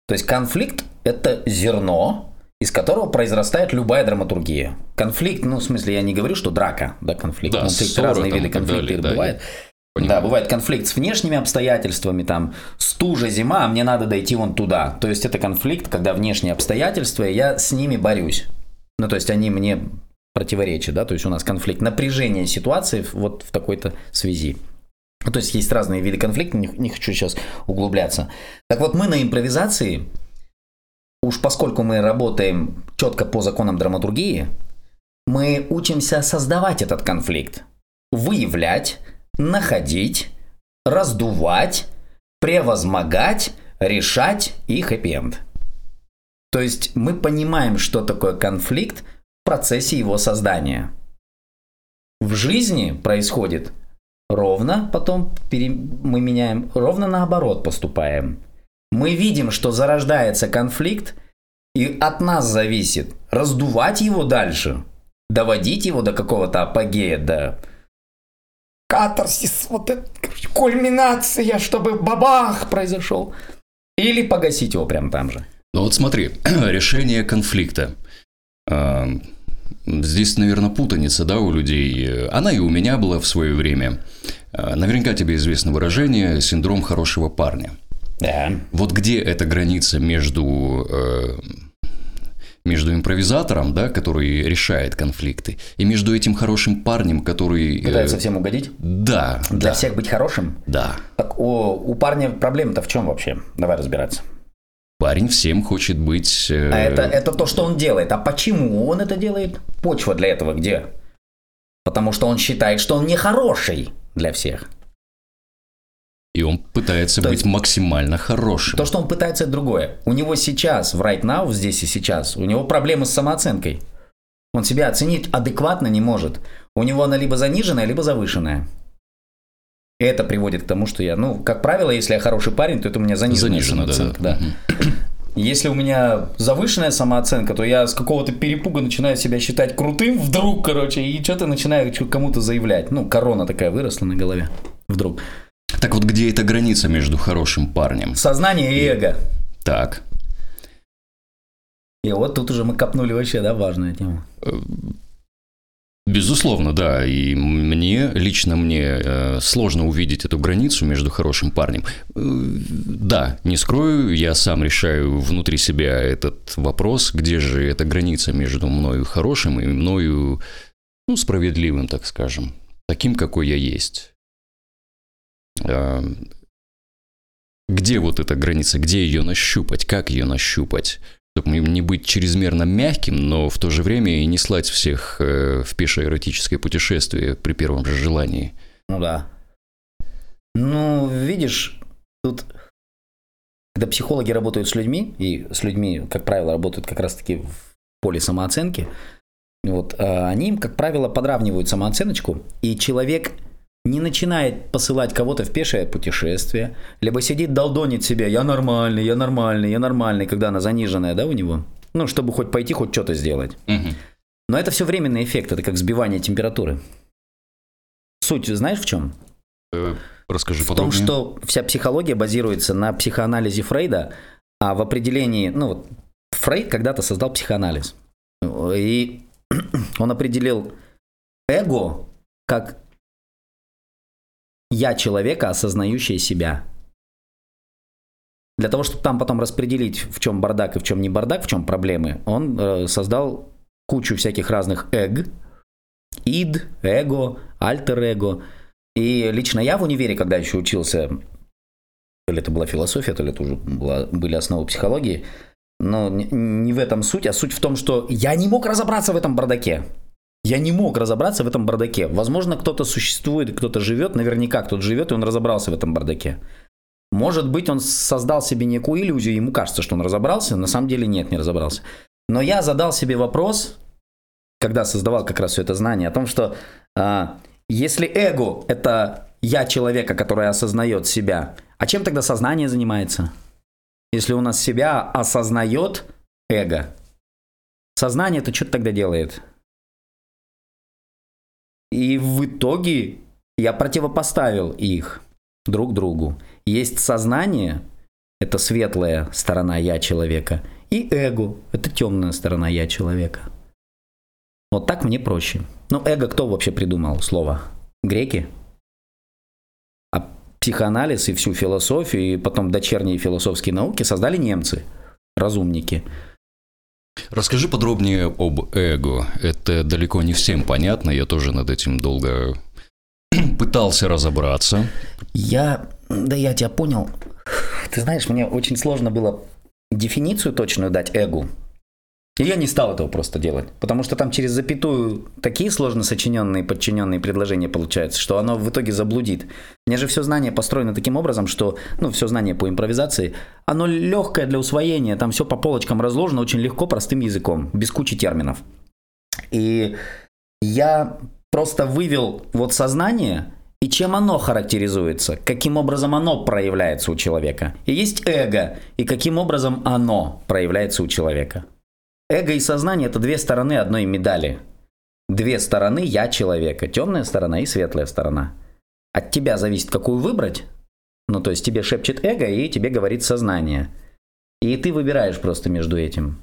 То есть конфликт – это зерно, из которого произрастает любая драматургия. Конфликт, ну, в смысле, я не говорю, что драка, да, конфликт. Да, конфликт, разные виды конфликта бывают. Да, Понимаю. Да, бывает конфликт с внешними обстоятельствами, там, стужа, зима, а мне надо дойти вон туда. То есть это конфликт, когда внешние обстоятельства, и я с ними борюсь. Ну, то есть они мне противоречат, да, то есть у нас конфликт, напряжение ситуации вот в такой-то связи. Ну, то есть есть разные виды конфликта, не, не хочу сейчас углубляться. Так вот, мы на импровизации, уж поскольку мы работаем четко по законам драматургии, мы учимся создавать этот конфликт, выявлять, находить, раздувать, превозмогать, решать и хэппи-энд. То есть мы понимаем, что такое конфликт в процессе его создания. В жизни происходит ровно, потом пере... мы меняем, ровно наоборот поступаем. Мы видим, что зарождается конфликт, и от нас зависит раздувать его дальше, доводить его до какого-то апогея, до катарсис, вот это, кульминация, чтобы бабах произошел. Или погасить его прямо там же. Ну вот смотри, решение конфликта. А, здесь, наверное, путаница, да, у людей. Она и у меня была в свое время. А, наверняка тебе известно выражение «синдром хорошего парня». Да. Вот где эта граница между э, между импровизатором, да, который решает конфликты, и между этим хорошим парнем, который... Э, Пытается всем угодить? Да. Для да. всех быть хорошим? Да. Так у, у парня проблема-то в чем вообще? Давай разбираться. Парень всем хочет быть... Э... А это, это то, что он делает. А почему он это делает? Почва для этого где? Потому что он считает, что он не хороший для всех. И он пытается то быть максимально хорошим. То, что он пытается, это другое. У него сейчас, в right now, здесь и сейчас, у него проблемы с самооценкой. Он себя оценить адекватно не может. У него она либо заниженная, либо завышенная. И это приводит к тому, что я, ну, как правило, если я хороший парень, то это у меня заниженная Занижено, самооценка. Да, да. да. Если у меня завышенная самооценка, то я с какого-то перепуга начинаю себя считать крутым вдруг, короче, и что-то начинаю кому-то заявлять. Ну, корона такая выросла на голове вдруг. Так вот, где эта граница между хорошим парнем? Сознание и эго. Так. И вот тут уже мы копнули вообще, да, важную тему. Безусловно, да. И мне, лично мне, э, сложно увидеть эту границу между хорошим парнем. Э, Да, не скрою, я сам решаю внутри себя этот вопрос, где же эта граница между мною хорошим и мною, ну, справедливым, так скажем, таким, какой я есть. Э, Где вот эта граница, где ее нащупать, как ее нащупать? чтобы не быть чрезмерно мягким, но в то же время и не слать всех э, в пешее эротическое путешествие при первом же желании. Ну да. Ну, видишь, тут, когда психологи работают с людьми, и с людьми, как правило, работают как раз-таки в поле самооценки, вот, э, они им, как правило, подравнивают самооценочку, и человек не начинает посылать кого-то в пешее путешествие, либо сидит долдонит себя, я нормальный, я нормальный, я нормальный, когда она заниженная, да, у него, ну, чтобы хоть пойти, хоть что-то сделать. Мгм. Но это все временный эффект, это как сбивание температуры. Суть знаешь в чем? Э, Расскажи В том, подробнее. что вся психология базируется на психоанализе Фрейда, а в определении, ну вот, Фрейд когда-то создал психоанализ. И он определил эго как я человека, осознающее себя. Для того, чтобы там потом распределить, в чем бардак и в чем не бардак, в чем проблемы, он э, создал кучу всяких разных эг, ид, эго, альтер-эго. И лично я в универе, когда еще учился, то ли это была философия, то ли это уже была, были основы психологии, но не, в этом суть, а суть в том, что я не мог разобраться в этом бардаке. Я не мог разобраться в этом бардаке. Возможно, кто-то существует, кто-то живет, наверняка кто-то живет, и он разобрался в этом бардаке. Может быть, он создал себе некую иллюзию, ему кажется, что он разобрался, на самом деле нет, не разобрался. Но я задал себе вопрос, когда создавал как раз все это знание, о том, что а, если эго – это я человека, который осознает себя, а чем тогда сознание занимается? Если у нас себя осознает эго, сознание это что тогда делает? И в итоге я противопоставил их друг другу. Есть сознание, это светлая сторона я человека, и эго, это темная сторона я человека. Вот так мне проще. Ну, эго кто вообще придумал слово? Греки? А психоанализ и всю философию, и потом дочерние философские науки создали немцы, разумники. Расскажи подробнее об эго. Это далеко не всем понятно, я тоже над этим долго пытался разобраться. Я, да я тебя понял. Ты знаешь, мне очень сложно было дефиницию точную дать эгу. И я не стал этого просто делать, потому что там через запятую такие сложно сочиненные, подчиненные предложения получаются, что оно в итоге заблудит. Мне же все знание построено таким образом, что, ну, все знание по импровизации, оно легкое для усвоения, там все по полочкам разложено очень легко, простым языком, без кучи терминов. И я просто вывел вот сознание и чем оно характеризуется, каким образом оно проявляется у человека. И есть эго, и каким образом оно проявляется у человека. Эго и сознание – это две стороны одной медали. Две стороны «я» человека. Темная сторона и светлая сторона. От тебя зависит, какую выбрать. Ну, то есть тебе шепчет эго, и тебе говорит сознание. И ты выбираешь просто между этим.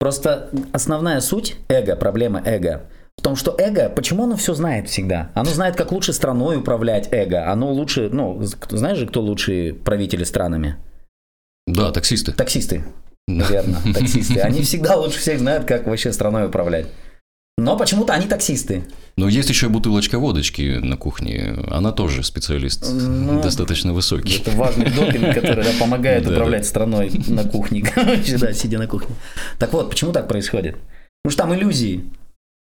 Просто основная суть эго, проблема эго, в том, что эго, почему оно все знает всегда? Оно знает, как лучше страной управлять эго. Оно лучше, ну, знаешь же, кто лучшие правители странами? Да, таксисты. Таксисты. Верно, таксисты. Они всегда лучше всех знают, как вообще страной управлять. Но почему-то они таксисты. Но есть еще бутылочка водочки на кухне. Она тоже специалист Ну, достаточно высокий. Это важный допинг, который да, помогает Да, управлять страной на кухне. Короче, да, сидя на кухне. Так вот, почему так происходит? Потому что там иллюзии.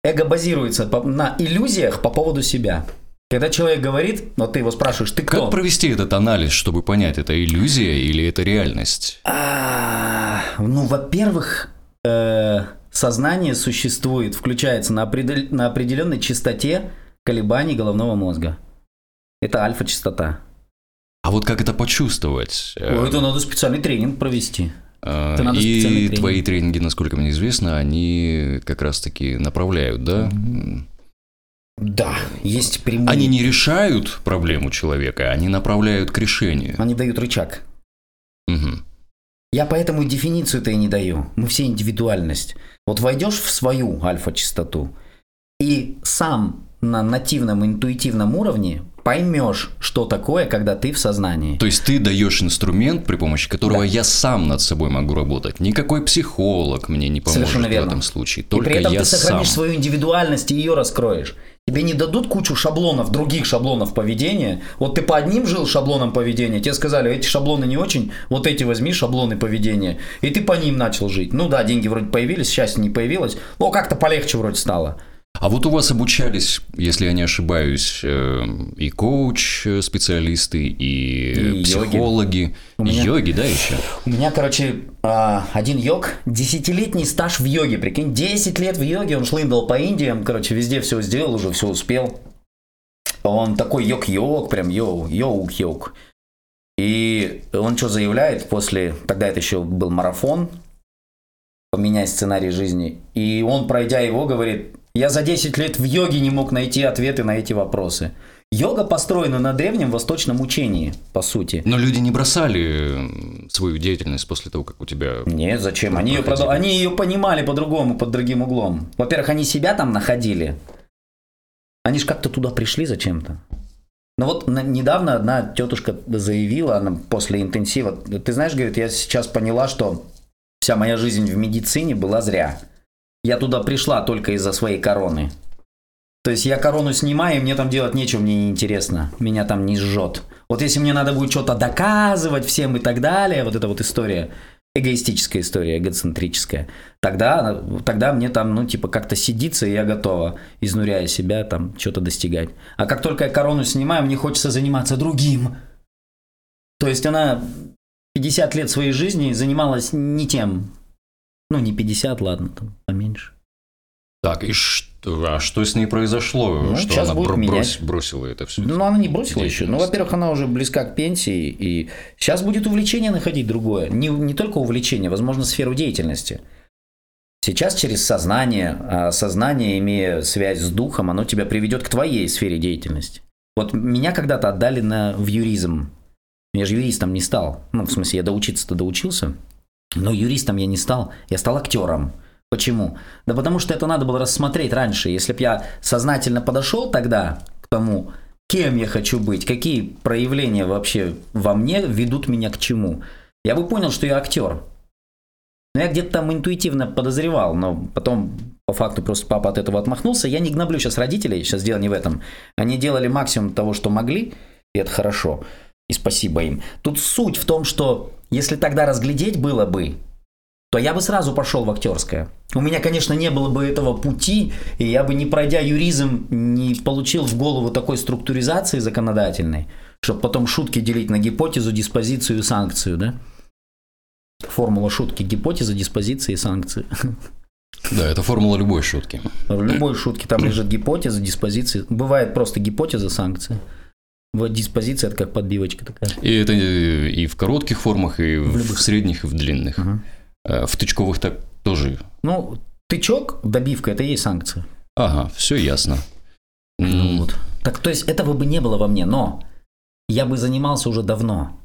Эго базируется на иллюзиях по поводу себя. Когда человек говорит, вот ты его спрашиваешь, ты кто? Как провести этот анализ, чтобы понять, это иллюзия или это реальность? А, Ну, во-первых, э, сознание существует, включается на, определ- на определенной частоте колебаний головного мозга. Это альфа-частота. А вот как это почувствовать? Ой, это надо специальный тренинг провести. Э, это надо И тренинг. твои тренинги, насколько мне известно, они как раз-таки направляют, да? Да, есть прямые... Они не решают проблему человека, они направляют к решению. Они дают рычаг. Мгм. Я поэтому дефиницию-то и не даю. Мы все индивидуальность. Вот войдешь в свою альфа-частоту и сам на нативном, интуитивном уровне поймешь, что такое, когда ты в сознании. То есть ты даешь инструмент, при помощи которого Да. я сам над собой могу работать. Никакой психолог мне не поможет в этом случае. и Только при этом я ты сохранишь сам. свою индивидуальность и ее раскроешь. Тебе не дадут кучу шаблонов, других шаблонов поведения. Вот ты по одним жил шаблоном поведения, тебе сказали, эти шаблоны не очень, вот эти возьми шаблоны поведения. И ты по ним начал жить. Ну да, деньги вроде появились, счастье не появилось, но как-то полегче вроде стало. А вот у вас обучались, если я не ошибаюсь, э, и коуч-специалисты, и, И йоги. психологи, У меня- йоги, да, еще? У меня, короче, а, один йог, десятилетний стаж в йоге, прикинь, 10 лет в йоге, он шлындал по Индиям, короче, везде все сделал, уже все успел. Он такой йог-йог, прям йоу, йоу-йог. И он что заявляет после, тогда это еще был марафон, поменять сценарий жизни, и он, пройдя его, говорит, я за 10 лет в йоге не мог найти ответы на эти вопросы. Йога построена на древнем восточном учении, по сути. Но люди не бросали свою деятельность после того, как у тебя... Нет, зачем? Они ее, продал- они ее понимали по-другому, под другим углом. Во-первых, они себя там находили. Они же как-то туда пришли зачем-то. Ну вот недавно одна тетушка заявила, она после интенсива, ты знаешь, говорит, я сейчас поняла, что вся моя жизнь в медицине была зря. Я туда пришла только из-за своей короны. То есть я корону снимаю, и мне там делать нечего, мне неинтересно. Меня там не жжет. Вот если мне надо будет что-то доказывать всем и так далее, вот эта вот история, эгоистическая история, эгоцентрическая, тогда, тогда мне там, ну, типа, как-то сидится, и я готова, изнуряя себя, там, что-то достигать. А как только я корону снимаю, мне хочется заниматься другим. То есть она 50 лет своей жизни занималась не тем. Ну, не 50, ладно, там, поменьше. Так, и что, а что с ней произошло? Ну, что сейчас она будет бро- менять. бросила это все? Ну, она не бросила еще. Ну, во-первых, она уже близка к пенсии, и сейчас будет увлечение находить другое. Не, не только увлечение, возможно, сферу деятельности. Сейчас через сознание, а сознание, имея связь с духом, оно тебя приведет к твоей сфере деятельности. Вот меня когда-то отдали на, в юризм. Я же юристом не стал. Ну, в смысле, я доучиться-то доучился. Но юристом я не стал. Я стал актером. Почему? Да потому что это надо было рассмотреть раньше. Если бы я сознательно подошел тогда к тому, кем я хочу быть, какие проявления вообще во мне ведут меня к чему, я бы понял, что я актер. Но я где-то там интуитивно подозревал, но потом по факту просто папа от этого отмахнулся. Я не гноблю сейчас родителей, сейчас дело не в этом. Они делали максимум того, что могли, и это хорошо. И спасибо им. Тут суть в том, что если тогда разглядеть было бы, то я бы сразу пошел в актерское. У меня, конечно, не было бы этого пути, и я бы, не пройдя юризм, не получил в голову такой структуризации законодательной, чтобы потом шутки делить на гипотезу, диспозицию и санкцию, да? Формула шутки, гипотеза, диспозиция и санкции. Да, это формула любой шутки. В любой шутке там лежит гипотеза, диспозиция. Бывает просто гипотеза, санкция. Вот диспозиция это как подбивочка такая. И это э, и в коротких формах, и в, В любых. средних, и в длинных. Ага. В тычковых так тоже. Ну, тычок, добивка, это и есть санкция. Ага, все ясно. Ну вот. Так, то есть этого бы не было во мне, но я бы занимался уже давно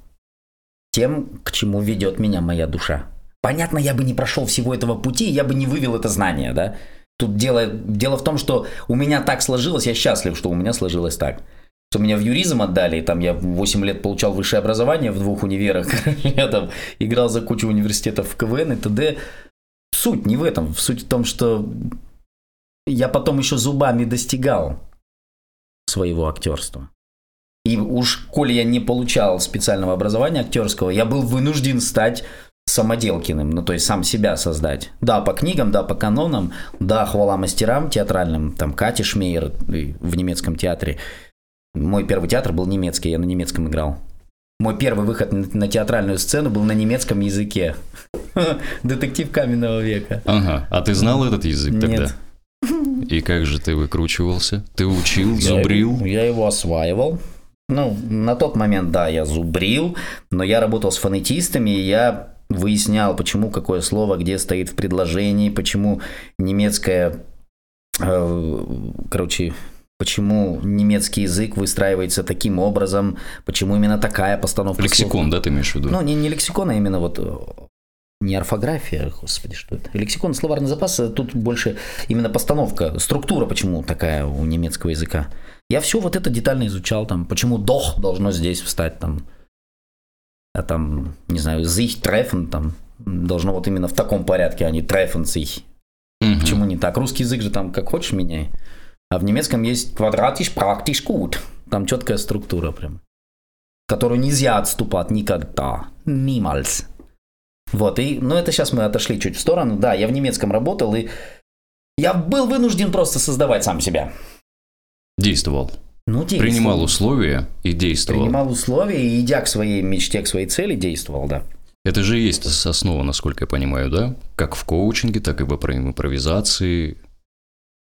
тем, к чему ведет меня моя душа. Понятно, я бы не прошел всего этого пути, я бы не вывел это знание, да. Тут дело, дело в том, что у меня так сложилось, я счастлив, что у меня сложилось так. Что меня в юризм отдали, там я 8 лет получал высшее образование в двух универах, я там играл за кучу университетов в КВН и т.д. Суть не в этом, суть в том, что я потом еще зубами достигал своего актерства. И уж, коли я не получал специального образования актерского, я был вынужден стать самоделкиным, ну то есть сам себя создать. Да, по книгам, да, по канонам, да, хвала мастерам театральным, там Кати Шмейер и в немецком театре. Мой первый театр был немецкий, я на немецком играл. Мой первый выход на- театральную сцену был на немецком языке. Детектив каменного века. Ага, а ты знал этот язык тогда? Нет. И как же ты выкручивался? Ты учил, Я зубрил? его- Я его осваивал. Ну, на тот момент, да, я зубрил, но я работал с фонетистами, и я выяснял, почему какое слово где стоит в предложении, почему немецкое, э, короче, почему немецкий язык выстраивается таким образом, почему именно такая постановка Лексикон, слов. да, ты имеешь в виду? Ну, не, не лексикон, а именно вот э, не орфография, господи, что это? Лексикон, словарный запас, а тут больше именно постановка, структура почему такая у немецкого языка. Я все вот это детально изучал, там, почему «дох» должно здесь встать, там, а там, не знаю, «sich treffen», там, должно вот именно в таком порядке, а не «treffen sich». Мгм. Почему не так? Русский язык же там как хочешь меняй. А в немецком есть квадратиш практиш gut. Там четкая структура прям. Которую нельзя отступать никогда. Niemals. Вот, и, ну это сейчас мы отошли чуть в сторону. Да, я в немецком работал, и я был вынужден просто создавать сам себя. Действовал. Ну, действовал. Принимал условия и действовал. Принимал условия и, идя к своей мечте, к своей цели, действовал, да. Это же и есть основа, насколько я понимаю, да? Как в коучинге, так и в импро- импровизации.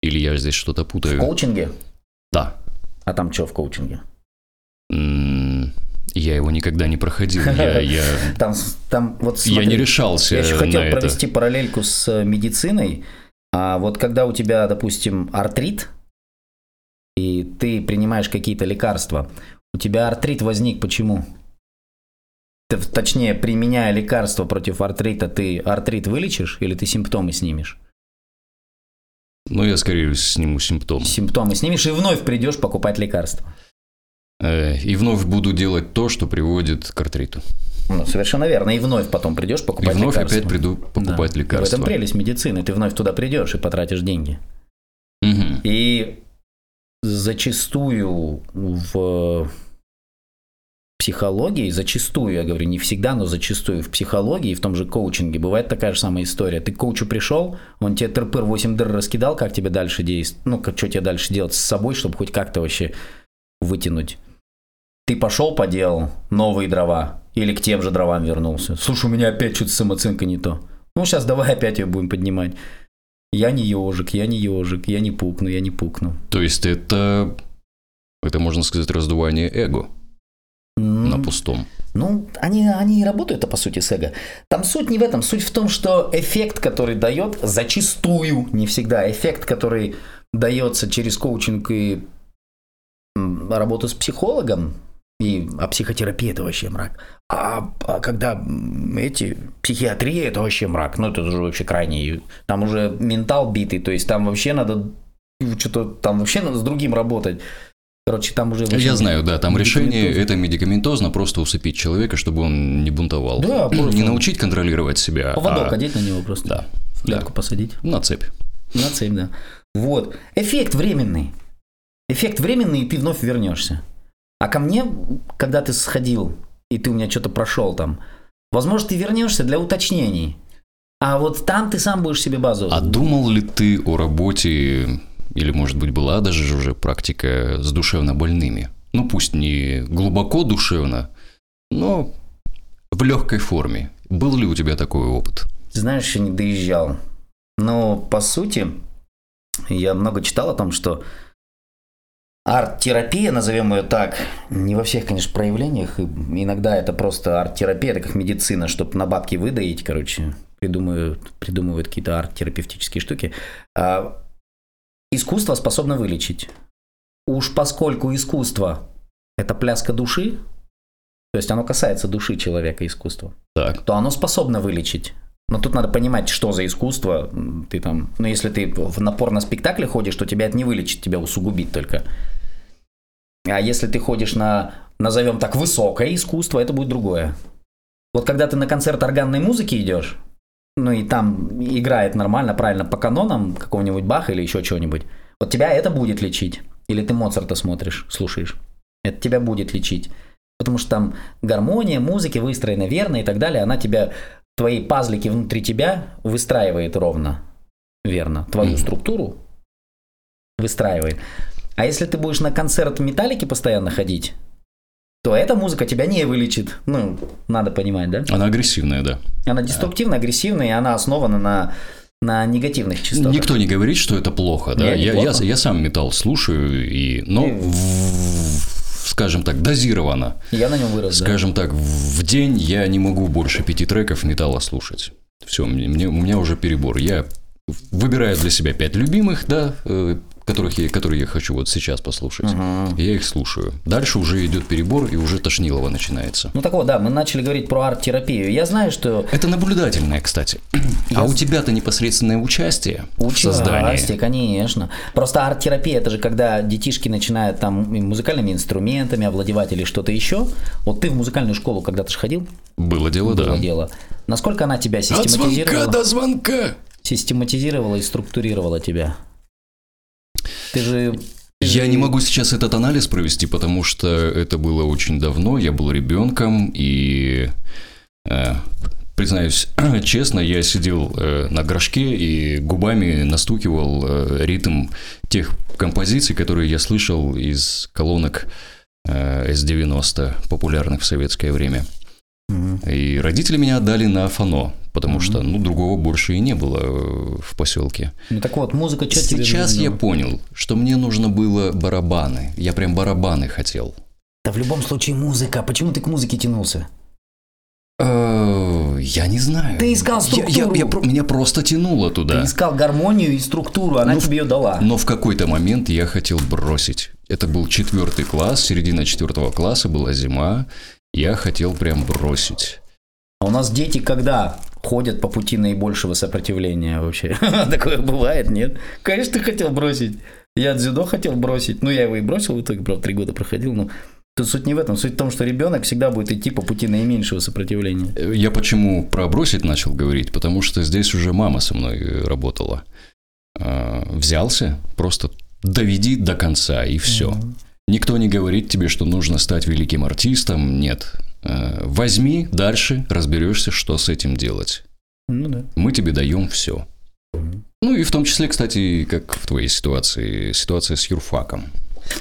Или я здесь что-то В путаю? коучинге. Да. А там что в коучинге? Я его никогда не проходил. Я, я, Там, там вот я смотри, не решался Я еще хотел это. провести параллельку с э, медициной. А вот когда у тебя, допустим, артрит, и ты принимаешь какие-то лекарства, у тебя артрит возник почему? Ты, точнее, применяя лекарства против артрита, ты артрит вылечишь или ты симптомы снимешь? Ну, я скорее сниму симптомы. Симптомы снимешь и вновь придешь покупать лекарства. Э, И вновь буду делать то, что приводит к артриту. Ну, совершенно верно. И вновь потом придешь И покупать вновь лекарства. опять приду покупать Да. И лекарства. В этом прелесть медицины. Ты вновь туда придешь и потратишь деньги. Мгм. И зачастую в психологии, зачастую, я говорю, не всегда, но зачастую в психологии, в том же коучинге бывает такая же самая история. Ты к коучу пришел, он тебе тырпыр 8 дыр раскидал, как тебе дальше действовать, ну, как, что тебе дальше делать с собой, чтобы хоть как-то вообще вытянуть. Ты пошел, поделал новые дрова, или к тем же дровам вернулся. Слушай, у меня опять что-то самооценка не то. Ну, сейчас давай опять ее будем поднимать. Я не ежик, я не ежик, я не пукну, я не пукну. То есть это, это можно сказать, раздувание эго на пустом. Ну, они, они и работают, по сути, с эго. Там суть не в этом. Суть в том, что эффект, который дает, зачастую, не всегда, эффект, который дается через коучинг и работу с психологом, и, а психотерапия это вообще мрак. А, а когда эти психиатрия это вообще мрак. Ну, это уже вообще крайне. Там уже ментал битый, то есть там вообще надо что-то там вообще надо с другим работать. Короче, там уже... Я знаю, да, там решение это медикаментозно просто усыпить человека, чтобы он не бунтовал. Да, просто- Не научить контролировать себя, Поводок а одеть на него просто. да, В клетку посадить. на цепь. На цепь, да. Вот. Эффект временный. Эффект временный, и ты вновь вернешься. А ко мне, когда ты сходил, и ты у меня что-то прошел там, возможно, ты вернешься для уточнений. А вот там ты сам будешь себе базу. А думал ли ты о работе, или, может быть, была даже уже практика с душевно больными? Ну, пусть не глубоко душевно, но в легкой форме. Был ли у тебя такой опыт? Знаешь, еще не доезжал. Но, по сути, я много читал о том, что арт-терапия, назовем ее так, не во всех, конечно, проявлениях. Иногда это просто арт-терапия, это как медицина, чтобы на бабки выдаить, короче, придумывают, придумывают какие-то арт-терапевтические штуки. А искусство способно вылечить. Уж поскольку искусство – это пляска души, то есть оно касается души человека, искусство, Так, то оно способно вылечить. Но тут надо понимать, что за искусство. Ты там, ну, если ты в напор на спектакле ходишь, то тебя это не вылечит, тебя усугубит только. А если ты ходишь на, назовем так, высокое искусство, это будет другое. Вот когда ты на концерт органной музыки идешь, ну и там играет нормально, правильно, по канонам какого-нибудь Баха или еще чего-нибудь, вот тебя это будет лечить. Или ты Моцарта смотришь, слушаешь. Это тебя будет лечить. Потому что там гармония, музыки выстроена верно и так далее. Она тебя, твои пазлики внутри тебя выстраивает ровно, верно. Твою Мгм. структуру выстраивает. А если ты будешь на концерт металлики постоянно ходить, то эта музыка тебя не вылечит. Ну, надо понимать, да? она агрессивная, да. Она деструктивна, агрессивная, и она основана на, на негативных частотах. Никто не говорит, что это плохо, да? Не, я, я, плохо. я сам металл слушаю, и, но, И- в- скажем так, дозированно. Я на нем вырос, да. Скажем так, в день я не могу больше пяти треков металла слушать. Все, мне, мне- у меня уже перебор. Я выбираю для себя пять любимых, да, э, которых я, которые я хочу вот сейчас послушать. Ага. Я их слушаю. Дальше уже идет перебор, и уже Тошнилова начинается. Ну так вот, да, мы начали говорить про арт-терапию. Я знаю, что Это наблюдательное, кстати. А у тебя-то непосредственное участие в создании. Участие, конечно. Просто арт-терапия это же когда детишки начинают там музыкальными инструментами овладевать или что-то еще. Вот ты в музыкальную школу когда-то же ходил? Было дело, Было да. дело. Насколько она тебя От звонка систематизировала? до звонка. Систематизировала и структурировала тебя? Ты же... Я не могу сейчас этот анализ провести, потому что это было очень давно, я был ребенком, и, э, признаюсь честно, я сидел э, на горшке и губами настукивал э, ритм тех композиций, которые я слышал из колонок э, S90, популярных в советское время. Мгм. И родители меня отдали на фано, потому что, ну, другого больше и не было э, в поселке. Ну так вот, музыка что Сейчас я понял, что мне нужно было барабаны. Я прям барабаны хотел. Да в любом случае музыка. Почему ты к музыке тянулся? Э, Я не знаю. Ты искал Я- я- структуру. я про- меня просто тянуло Ты туда. искал гармонию и структуру, она Ну, в- тебе ее дала. Но в какой-то момент я хотел бросить. Это был четвертый класс, середина четвертого класса, была зима. Я хотел прям бросить. А у нас дети когда ходят по пути наибольшего сопротивления вообще? Такое бывает, нет? Конечно, ты хотел бросить. Я дзюдо хотел бросить. Ну, я его и бросил в итоге, правда, три года проходил. Но тут суть не в этом. Суть в том, что ребенок всегда будет идти по пути наименьшего сопротивления. Я почему про бросить начал говорить? Потому что здесь уже мама со мной э, работала. Э, Взялся, просто доведи до конца, и все. Никто не говорит тебе, что нужно стать великим артистом. Нет. Э, Возьми дальше, разберешься, что с этим делать. Ну да. Мы тебе даем все. Ну и в том числе, кстати, как в твоей ситуации, ситуация с юрфаком.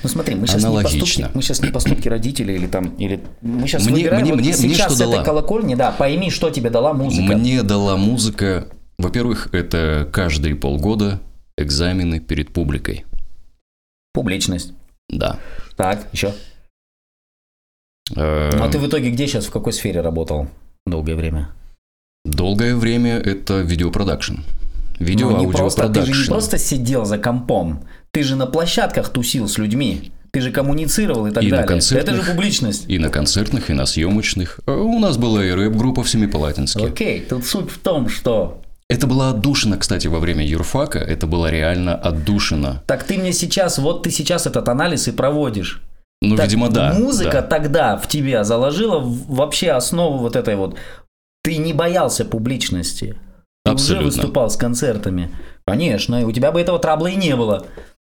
Ну смотри, мы сейчас не Аналогично. поступки, мы сейчас не поступки родителей или там, или мы сейчас Мне- выбираем мне- вот мне- мне сейчас что с этой дала? колокольни, да, пойми, что тебе дала музыка. Мне дала музыка, во-первых, это каждые полгода экзамены перед публикой. Публичность. Да. Так, еще. Э, а ты в итоге где сейчас, в какой сфере работал долгое время? Долгое время это видеопродакшн. Видео, Ну, не просто, ты же не просто сидел за компом, ты же на площадках тусил с людьми, ты же коммуницировал и так И на далее. Это же публичность. И на концертных, и на съемочных. Э, У нас была и рэп-группа в Семипалатинске. Окей, тут суть в том, что Это была отдушина, кстати, во время юрфака. Это была реально отдушина. так ты мне сейчас, вот ты сейчас этот анализ и проводишь. Ну, Так видимо, да. Музыка да. тогда в тебя заложила вообще основу вот этой вот. Ты не боялся публичности. Ты Абсолютно. уже выступал с концертами. Конечно, и у тебя бы этого трабла и не было.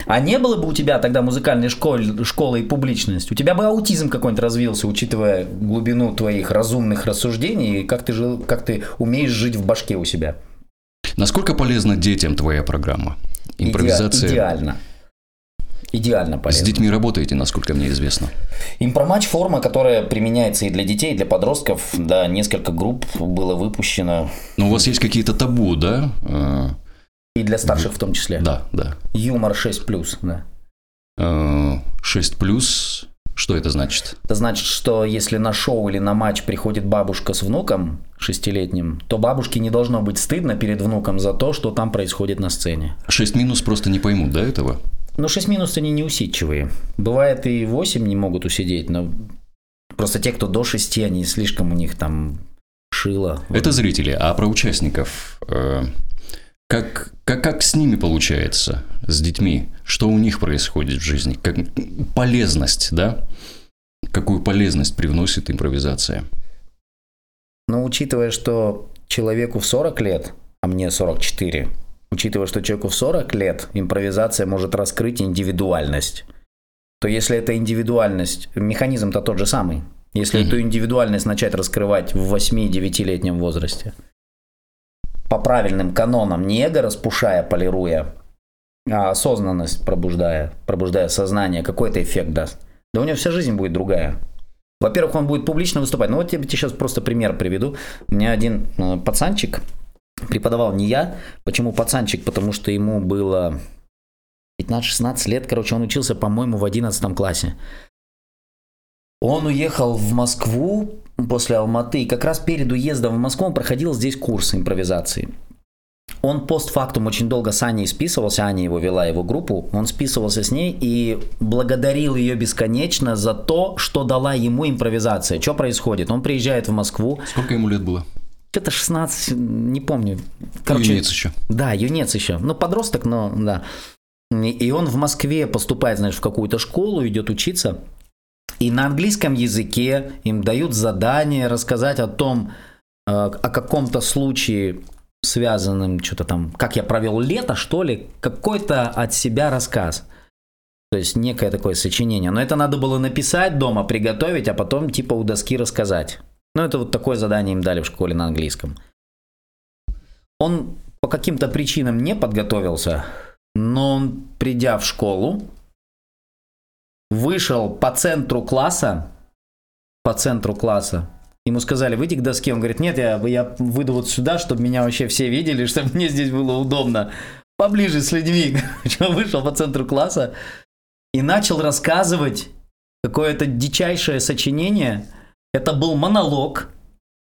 А не было бы у тебя тогда музыкальной школы, школы и публичность, у тебя бы аутизм какой-нибудь развился, учитывая глубину твоих разумных рассуждений и как ты, жил, как ты умеешь жить в башке у себя. Насколько полезна детям твоя программа? Иде- Импровизация. Идеально. Идеально С полезно. детьми работаете, насколько мне известно. Импроматч форма, которая применяется и для детей, и для подростков. Да, несколько групп было выпущено. Но у вас есть какие-то табу, да? Э, И для старших в том числе. Да, да. Юмор 6+, да. Э, 6 плюс. Что это значит? Это значит, что если на шоу или на матч приходит бабушка с внуком шестилетним, то бабушке не должно быть стыдно перед внуком за то, что там происходит на сцене. 6 минус просто не поймут, да, этого? Но 6 минус они неусидчивые. Бывает и 8 не могут усидеть, но просто те, кто до 6, они слишком у них там шило. Это зрители, а про участников. э, Как, как, как с ними получается, с детьми? Что у них происходит в жизни? Как, полезность, да? Какую полезность привносит импровизация? Но учитывая, что человеку в 40 лет, а мне 44, учитывая, что человеку в 40 лет импровизация может раскрыть индивидуальность, то если эта индивидуальность, механизм-то тот же самый, если Мгм. эту индивидуальность начать раскрывать в 8-9-летнем возрасте, по правильным канонам, не эго распушая, полируя, а осознанность пробуждая, пробуждая сознание, какой-то эффект даст. Да у него вся жизнь будет другая. Во-первых, он будет публично выступать. Ну вот я тебе сейчас просто пример приведу. У меня один э, пацанчик, преподавал не я. Почему пацанчик? Потому что ему было 15-16 лет. Короче, он учился, по-моему, в 11 классе. Он уехал в Москву после Алматы. И как раз перед уездом в Москву он проходил здесь курс импровизации. он постфактум очень долго с Аней списывался, Аня его вела, его группу, он списывался с ней и благодарил ее бесконечно за то, что дала ему импровизация. Что происходит? Он приезжает в Москву. Сколько ему лет было? Что-то 16, не помню. Короче, юнец еще. Да, юнец еще. Ну, подросток, но да. И он в Москве поступает, знаешь, в какую-то школу, идет учиться. И на английском языке им дают задание рассказать о том, э, о каком-то случае, связанном что-то там, как я провел лето, что ли, какой-то от себя рассказ. То есть некое такое сочинение. Но это надо было написать дома, приготовить, а потом типа у доски рассказать. Ну, это вот такое задание им дали в школе на английском. Он по каким-то причинам не подготовился, но он, придя в школу, вышел по центру класса, по центру класса, ему сказали, выйти к доске, он говорит, нет, я, я выйду вот сюда, чтобы меня вообще все видели, чтобы мне здесь было удобно, поближе с людьми. Он вышел по центру класса и начал рассказывать какое-то дичайшее сочинение. Это был монолог,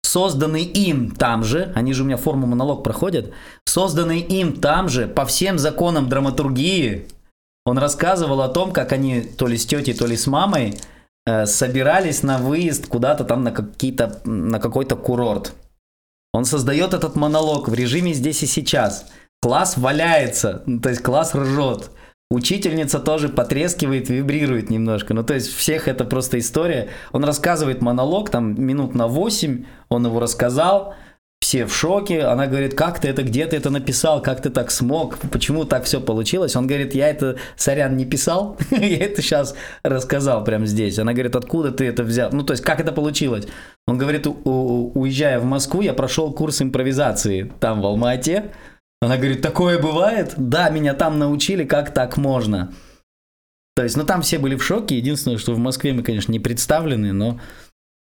созданный им там же, они же у меня форму монолог проходят, созданный им там же по всем законам драматургии. Он рассказывал о том, как они то ли с тетей, то ли с мамой э, собирались на выезд куда-то там на, какие-то, на какой-то курорт. Он создает этот монолог в режиме здесь и сейчас. Класс валяется, то есть класс ржет. Учительница тоже потрескивает, вибрирует немножко. Ну, то есть всех это просто история. Он рассказывает монолог, там минут на 8, он его рассказал, все в шоке. Она говорит, как ты это, где ты это написал, как ты так смог, почему так все получилось. Он говорит, я это, сорян, не писал, я это сейчас рассказал прямо здесь. Она говорит, откуда ты это взял? Ну, то есть, как это получилось? Он говорит, уезжая в Москву, я прошел курс импровизации там, в Алма-Ате. Она говорит, такое бывает? Да, меня там научили, как так можно. То есть, ну там все были в шоке. Единственное, что в Москве мы, конечно, не представлены, но...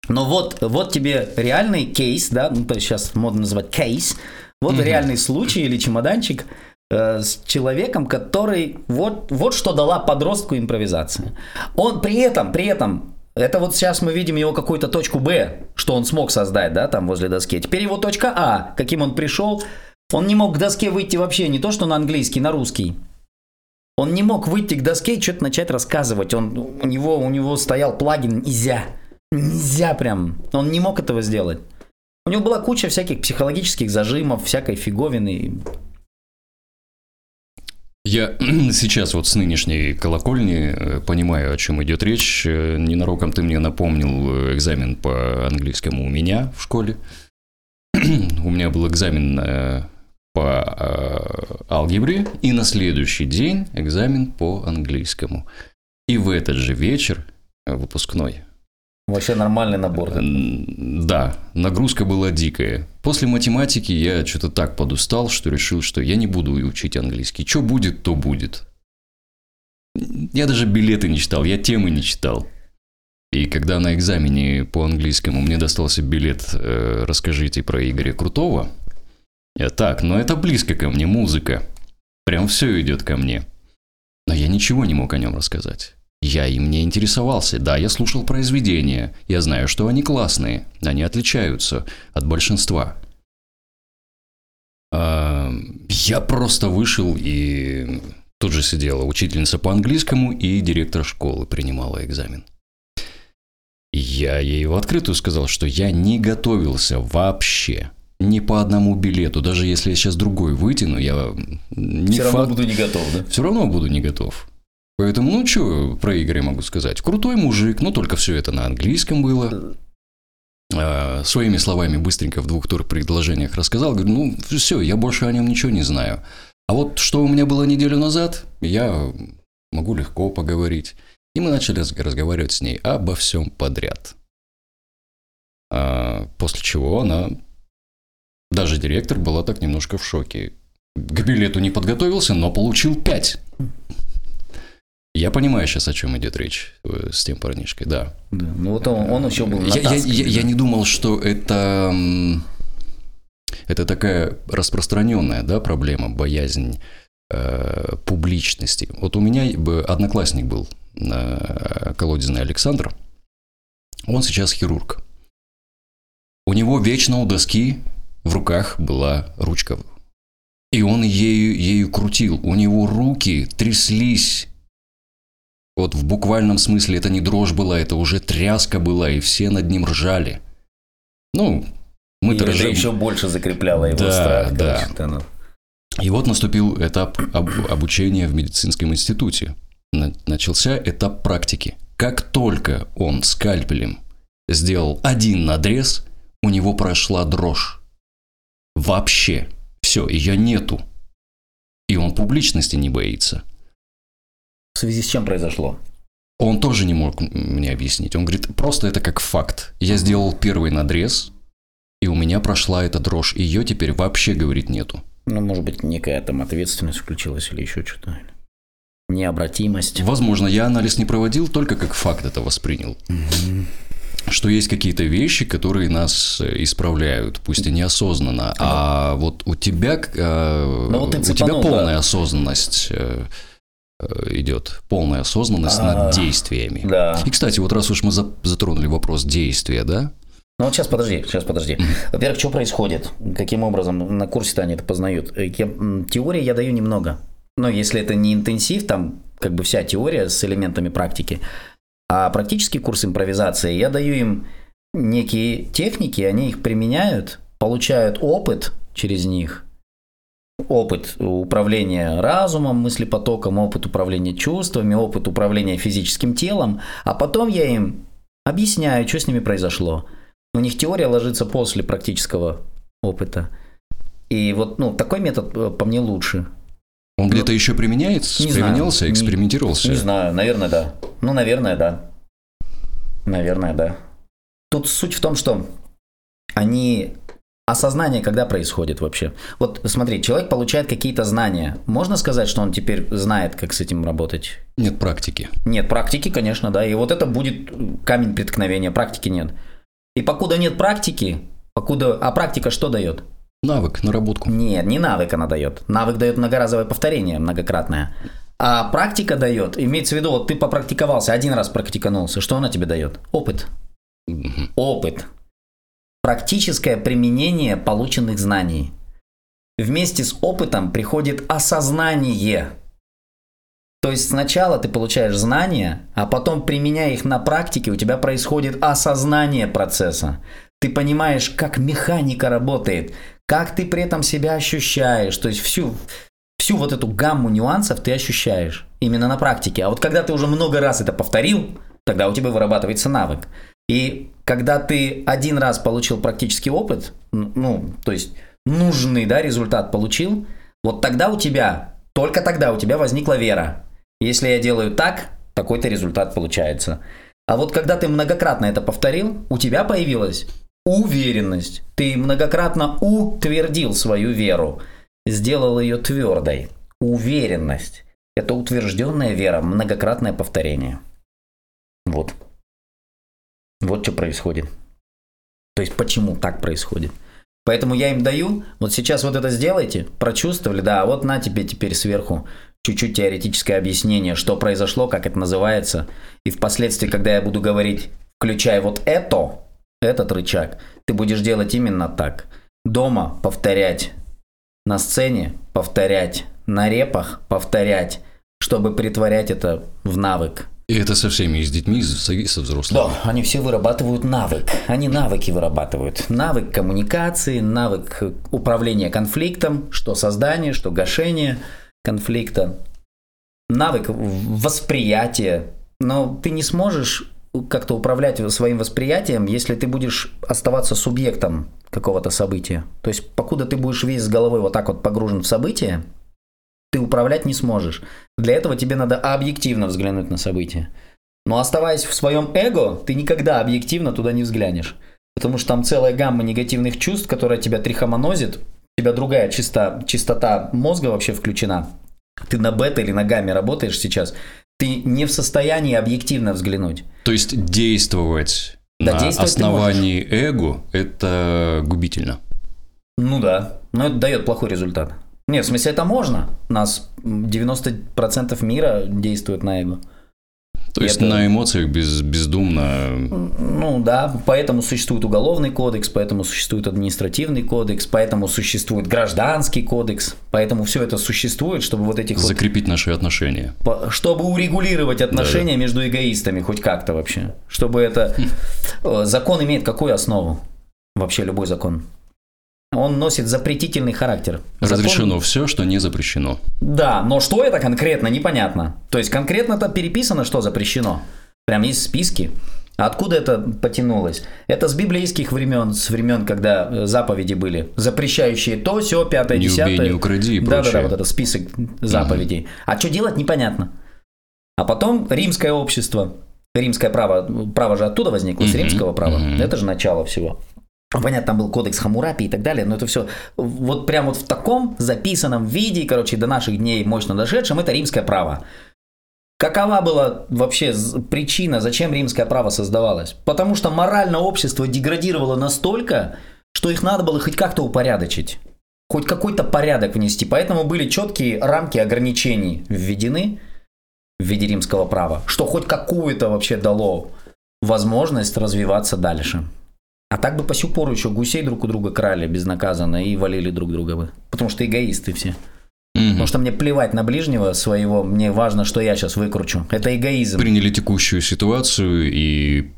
Но вот, вот тебе реальный кейс, да, ну то есть сейчас модно называть кейс. Вот mm реальный случай или чемоданчик э, с человеком, который вот, вот что дала подростку импровизация. Он при этом, при этом это вот сейчас мы видим его какую-то точку Б, что он смог создать, да, там возле доски. Теперь его точка А, каким он пришел, он не мог к доске выйти вообще, не то что на английский, на русский. Он не мог выйти к доске и что-то начать рассказывать. Он, у, него, у него стоял плагин «Нельзя». Нельзя прям. Он не мог этого сделать. У него была куча всяких психологических зажимов, всякой фиговины. Я сейчас вот с нынешней колокольни э, понимаю, о чем идет речь. Э, ненароком ты мне напомнил э, экзамен по английскому у меня в школе. у меня был экзамен по э, алгебре, и на следующий день экзамен по английскому. И в этот же вечер э, выпускной. Вообще нормальный набор. Да? да, нагрузка была дикая. После математики я что-то так подустал, что решил, что я не буду учить английский. Что будет, то будет. Я даже билеты не читал, я темы не читал. И когда на экзамене по английскому мне достался билет э, «Расскажите про Игоря Крутого», я так, но это близко ко мне, музыка. Прям все идет ко мне. Но я ничего не мог о нем рассказать. Я им не интересовался. Да, я слушал произведения. Я знаю, что они классные. Они отличаются от большинства. А, я просто вышел и тут же сидела учительница по английскому и директор школы принимала экзамен. Я ей в открытую сказал, что я не готовился вообще ни по одному билету. Даже если я сейчас другой вытяну, я не Все факт... равно буду не готов, да? Все равно буду не готов. Поэтому, ну, что про Игоря могу сказать? Крутой мужик, но только все это на английском было. А, своими словами быстренько в двух тур предложениях рассказал. Говорю, ну, все, я больше о нем ничего не знаю. А вот что у меня было неделю назад, я могу легко поговорить. И мы начали разговаривать с ней обо всем подряд. А, после чего она даже директор была так немножко в шоке. К билету не подготовился, но получил 5. Я понимаю сейчас, о чем идет речь э, с тем парнишкой, да. да ну вот он, он еще был я, я, я, я не думал, что это, это такая распространенная да, проблема, боязнь э, публичности. Вот у меня одноклассник был, э, колодезный Александр, он сейчас хирург. У него вечно у доски в руках была ручка И он ею, ею крутил. У него руки тряслись. Вот в буквальном смысле это не дрожь была, это уже тряска была, и все над ним ржали. Ну, мы-то И это ржем. еще больше закрепляло его Да, страх. да. ну. И вот наступил этап об- обучения в медицинском институте. На- Начался этап практики. Как только он скальпелем сделал один надрез, у него прошла дрожь. Вообще. Все, ее нету. И он публичности не боится. В связи с чем произошло? Он тоже не мог мне объяснить. Он говорит, просто это как факт. Я сделал первый надрез, и у меня прошла эта дрожь. Ее теперь вообще, говорит, нету. Ну, может быть, некая там ответственность включилась или еще что-то. Необратимость. Возможно, я анализ не проводил, только как факт это воспринял. Что есть какие-то вещи, которые нас э, исправляют, пусть и неосознанно. А вот у тебя, э, Ну, вот у тебя цепанул, полная да. осознанность э, э, идет, полная осознанность А, над действиями. Да. И, кстати, вот раз уж мы за- затронули вопрос действия, да? Ну вот сейчас подожди, сейчас подожди. Во-первых, что происходит? Каким образом на курсе-то они это познают? Э, я- Теории я даю немного. Но если это не интенсив, там как бы вся теория с элементами практики. А практический курс импровизации я даю им некие техники, они их применяют, получают опыт через них, опыт управления разумом, мыслепотоком, опыт управления чувствами, опыт управления физическим телом, а потом я им объясняю, что с ними произошло. У них теория ложится после практического опыта. И вот ну, такой метод э, по мне лучше. Он где-то еще применяется, Ну, не знаю. применялся, Не- экспериментировался. Не знаю, наверное, да. Ну, наверное, да. Наверное, да. Тут суть в том, что они... Осознание когда происходит вообще? Вот смотри, человек получает какие-то знания. Можно сказать, что он теперь знает, как с этим работать? Нет практики. Нет, практики, конечно, да. И вот это будет камень преткновения. Практики нет. И покуда нет практики, покуда... А практика что дает? Навык, наработку. Нет, не навык она дает. Навык дает многоразовое повторение, многократное. А практика дает, имеется в виду, вот ты попрактиковался, один раз практиканулся, что она тебе дает? Опыт. Мгм. Опыт. Практическое применение полученных знаний. Вместе с опытом приходит осознание. То есть сначала ты получаешь знания, а потом, применяя их на практике, у тебя происходит осознание процесса. Ты понимаешь, как механика работает, как ты при этом себя ощущаешь. То есть всю, всю вот эту гамму нюансов ты ощущаешь именно на практике. А вот когда ты уже много раз это повторил, тогда у тебя вырабатывается навык. И когда ты один раз получил практический опыт, ну, то есть нужный да, результат получил, вот тогда у тебя, только тогда у тебя возникла вера. Если я делаю так, такой-то результат получается. А вот когда ты многократно это повторил, у тебя появилась уверенность. Ты многократно утвердил свою веру, сделал ее твердой. Уверенность. Это утвержденная вера, многократное повторение. Вот. Вот что происходит. То есть почему так происходит. Поэтому я им даю, вот сейчас вот это сделайте, прочувствовали, да, вот на тебе теперь сверху чуть-чуть теоретическое объяснение, что произошло, как это называется. И впоследствии, когда я буду говорить, включай вот это, этот рычаг, ты будешь делать именно так. Дома повторять, на сцене повторять, на репах повторять, чтобы притворять это в навык. И это со всеми, и с детьми, и со, взрослыми. Да, они все вырабатывают навык. Они навыки вырабатывают. Навык коммуникации, навык управления конфликтом, что создание, что гашение конфликта. Навык восприятия. Но ты не сможешь как-то управлять своим восприятием, если ты будешь оставаться субъектом какого-то события. То есть, покуда ты будешь весь с головой вот так вот погружен в событие, ты управлять не сможешь. Для этого тебе надо объективно взглянуть на события. Но оставаясь в своем эго, ты никогда объективно туда не взглянешь. Потому что там целая гамма негативных чувств, которая тебя трихомонозит, у тебя другая чиста, чистота мозга вообще включена. Ты на бета или на гамме работаешь сейчас, ты не в состоянии объективно взглянуть. То есть действовать Да, на действовать основании эго – это губительно. Ну да, но это дает плохой результат. Нет, в смысле это можно. У нас 90% мира действует на эго. То есть Это- на эмоциях без, бездумно. Ну да, поэтому существует уголовный кодекс, поэтому существует административный кодекс, поэтому существует гражданский кодекс, поэтому все это существует, чтобы вот этих вот Закрепить наши отношения. по- чтобы урегулировать отношения между эгоистами хоть как-то вообще. Чтобы это... Э, Закон имеет какую основу? Вообще любой закон. Он носит запретительный характер. Закон- Разрешено все, что не запрещено. Да, но что это конкретно, непонятно. То есть конкретно-то переписано, что запрещено. Прям есть списки. Откуда это потянулось? Это с библейских времен, с времен, когда э, заповеди были, запрещающие то, все, пятое, Не убей, десятое. не укради и Да, прочее. вот это список заповедей. А что делать, непонятно. А потом римское общество, римское право, право же оттуда возникло, с Мгм, римского права. мгм. Это же начало всего. Понятно, там был кодекс Хамурапи и так далее, но это все вот прям вот в таком записанном виде, короче, до наших дней мощно дошедшем, это римское право. Какова была вообще причина, зачем римское право создавалось? Потому что морально общество деградировало настолько, что их надо было хоть как-то упорядочить. Хоть какой-то порядок внести. Поэтому были четкие рамки ограничений введены в виде римского права, что хоть какую-то вообще дало возможность развиваться дальше. А так бы по сю пору еще гусей друг у друга крали безнаказанно и валили друг друга бы. Потому что эгоисты все. Мгм. Потому что мне плевать на ближнего своего, мне важно, что я сейчас выкручу. Это эгоизм. Приняли текущую ситуацию и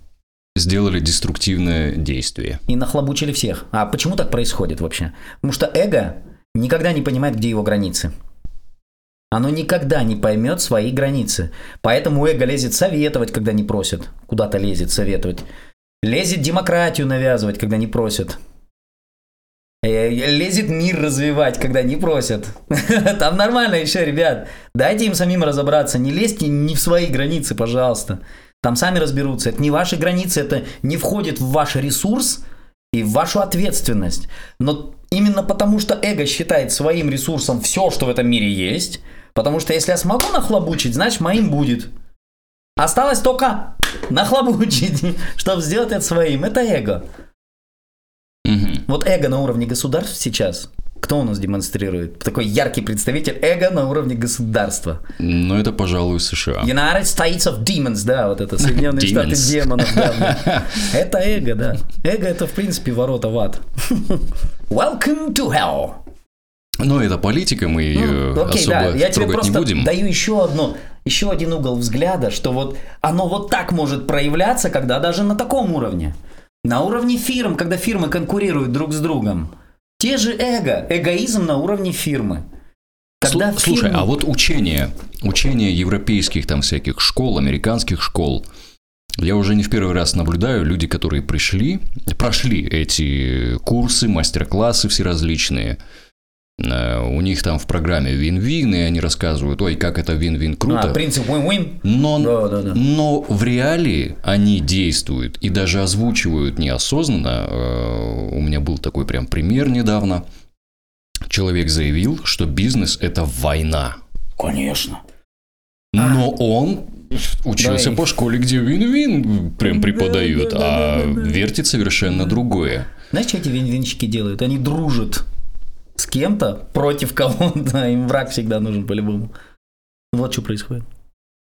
сделали деструктивное действие. И нахлобучили всех. А почему так происходит вообще? Потому что эго никогда не понимает, где его границы. Оно никогда не поймет свои границы. Поэтому эго лезет советовать, когда не просят. Куда-то лезет советовать. Лезет демократию навязывать, когда не просят. Э, Лезет мир развивать, когда не просят. Там нормально еще, ребят. Дайте им самим разобраться. Не лезьте не в свои границы, пожалуйста. Там сами разберутся. Это не ваши границы, это не входит в ваш ресурс и в вашу ответственность. Но именно потому, что эго считает своим ресурсом все, что в этом мире есть, потому что если я смогу нахлобучить, значит моим будет. Осталось только нахлобучить, чтобы сделать это своим. Это эго. Мгм. Вот эго на уровне государств сейчас. Кто у нас демонстрирует? Такой яркий представитель эго на уровне государства. Но это, пожалуй, США. United States of Demons, да, вот это Соединенные Штаты демонов. да, да. Это эго, да. Эго это, в принципе, ворота в ад. Welcome to hell. Но это политика, мы ее Ну, Окей, особо да, я тебе просто не будем. даю еще одну, еще один угол взгляда, что вот оно вот так может проявляться, когда даже на таком уровне. На уровне фирм, когда фирмы конкурируют друг с другом. Те же эго, эгоизм на уровне фирмы. Когда Слу- Слушай, фирмы- а вот учение, учение европейских там всяких школ, американских школ, я уже не в первый раз наблюдаю люди, которые пришли, прошли эти курсы, мастер-классы всеразличные. Э, У них там в программе вин-вин, и они рассказывают, ой, как это вин-вин круто. А, принцип win-win. Но, Да, да, да. но в реалии они действуют и даже озвучивают неосознанно. Э, У меня был такой прям пример недавно. Человек заявил, что бизнес – это война. Конечно. Но он учился Да по школе, где вин-вин прям преподают, да, да, а да, да, да. вертит совершенно другое. Знаешь, что эти вин-винщики делают? Они дружат с кем-то против кого-то. Им враг всегда нужен по-любому. Вот что происходит.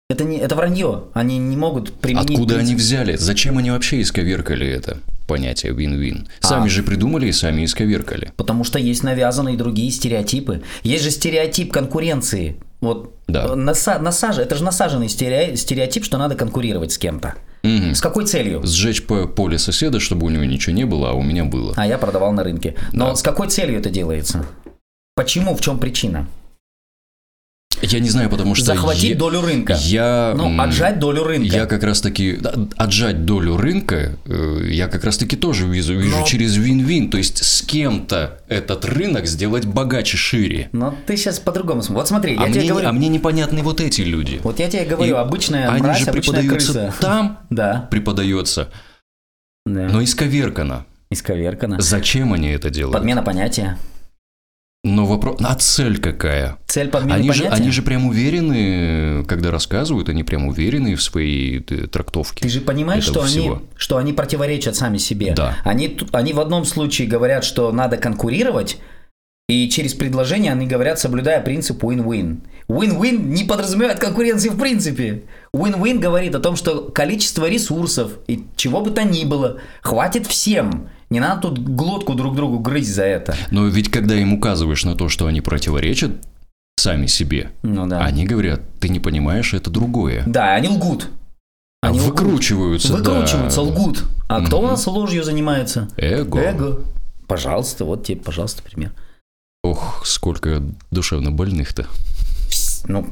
Это, не, это вранье. Они не могут применить... Откуда они взяли? Зачем они вообще исковеркали это понятие вин-вин? Сами А. же придумали и сами исковеркали. Потому что есть навязанные другие стереотипы. Есть же стереотип конкуренции. Вот Да. э, наса- насаж- это же насаженный стере- стереотип, что надо конкурировать с кем-то. Мгм. С какой целью? Сжечь по поле соседа, чтобы у него ничего не было, а у меня было. А я продавал на рынке. Но Да. с какой целью это делается? Почему? В чем причина? Я не знаю, потому что... Захватить я- долю рынка. Я, Ну, отжать долю рынка. Я как раз таки да, отжать долю рынка, э, я как раз таки тоже вижу, вижу Но- через вин-вин, то есть с кем-то этот рынок сделать богаче, шире. Но ты сейчас по-другому смотришь. Вот смотри, А я мне, тебе говорю. а мне непонятны вот эти люди. Вот я тебе говорю, И обычная Они мразь, же обычная преподаются крыса. там, Да. преподается, да. но исковеркано. Исковеркано. Зачем они это делают? Подмена понятия. Но вопрос, а цель какая? Цель подмены Они же, понятия. они же прям уверены, когда рассказывают, они прям уверены в своей э, трактовке. Ты же понимаешь, что всего. они, что они противоречат сами себе. Да. Они, они в одном случае говорят, что надо конкурировать, И через предложение они говорят, соблюдая принцип win-win. Win-win не подразумевает конкуренции в принципе. Win-win говорит о том, что количество ресурсов и чего бы то ни было хватит всем. Не надо тут глотку друг другу грызть за это. Но ведь когда им указываешь на то, что они противоречат сами себе, Ну да. они говорят, ты не понимаешь, это другое. Да, они лгут. Они лгут. Выкручиваются, да. Выкручиваются, лгут. А кто у нас ложью занимается? Эго. Эго. Пожалуйста, вот тебе, пожалуйста, пример. Ох, сколько душевно больных-то. Ну,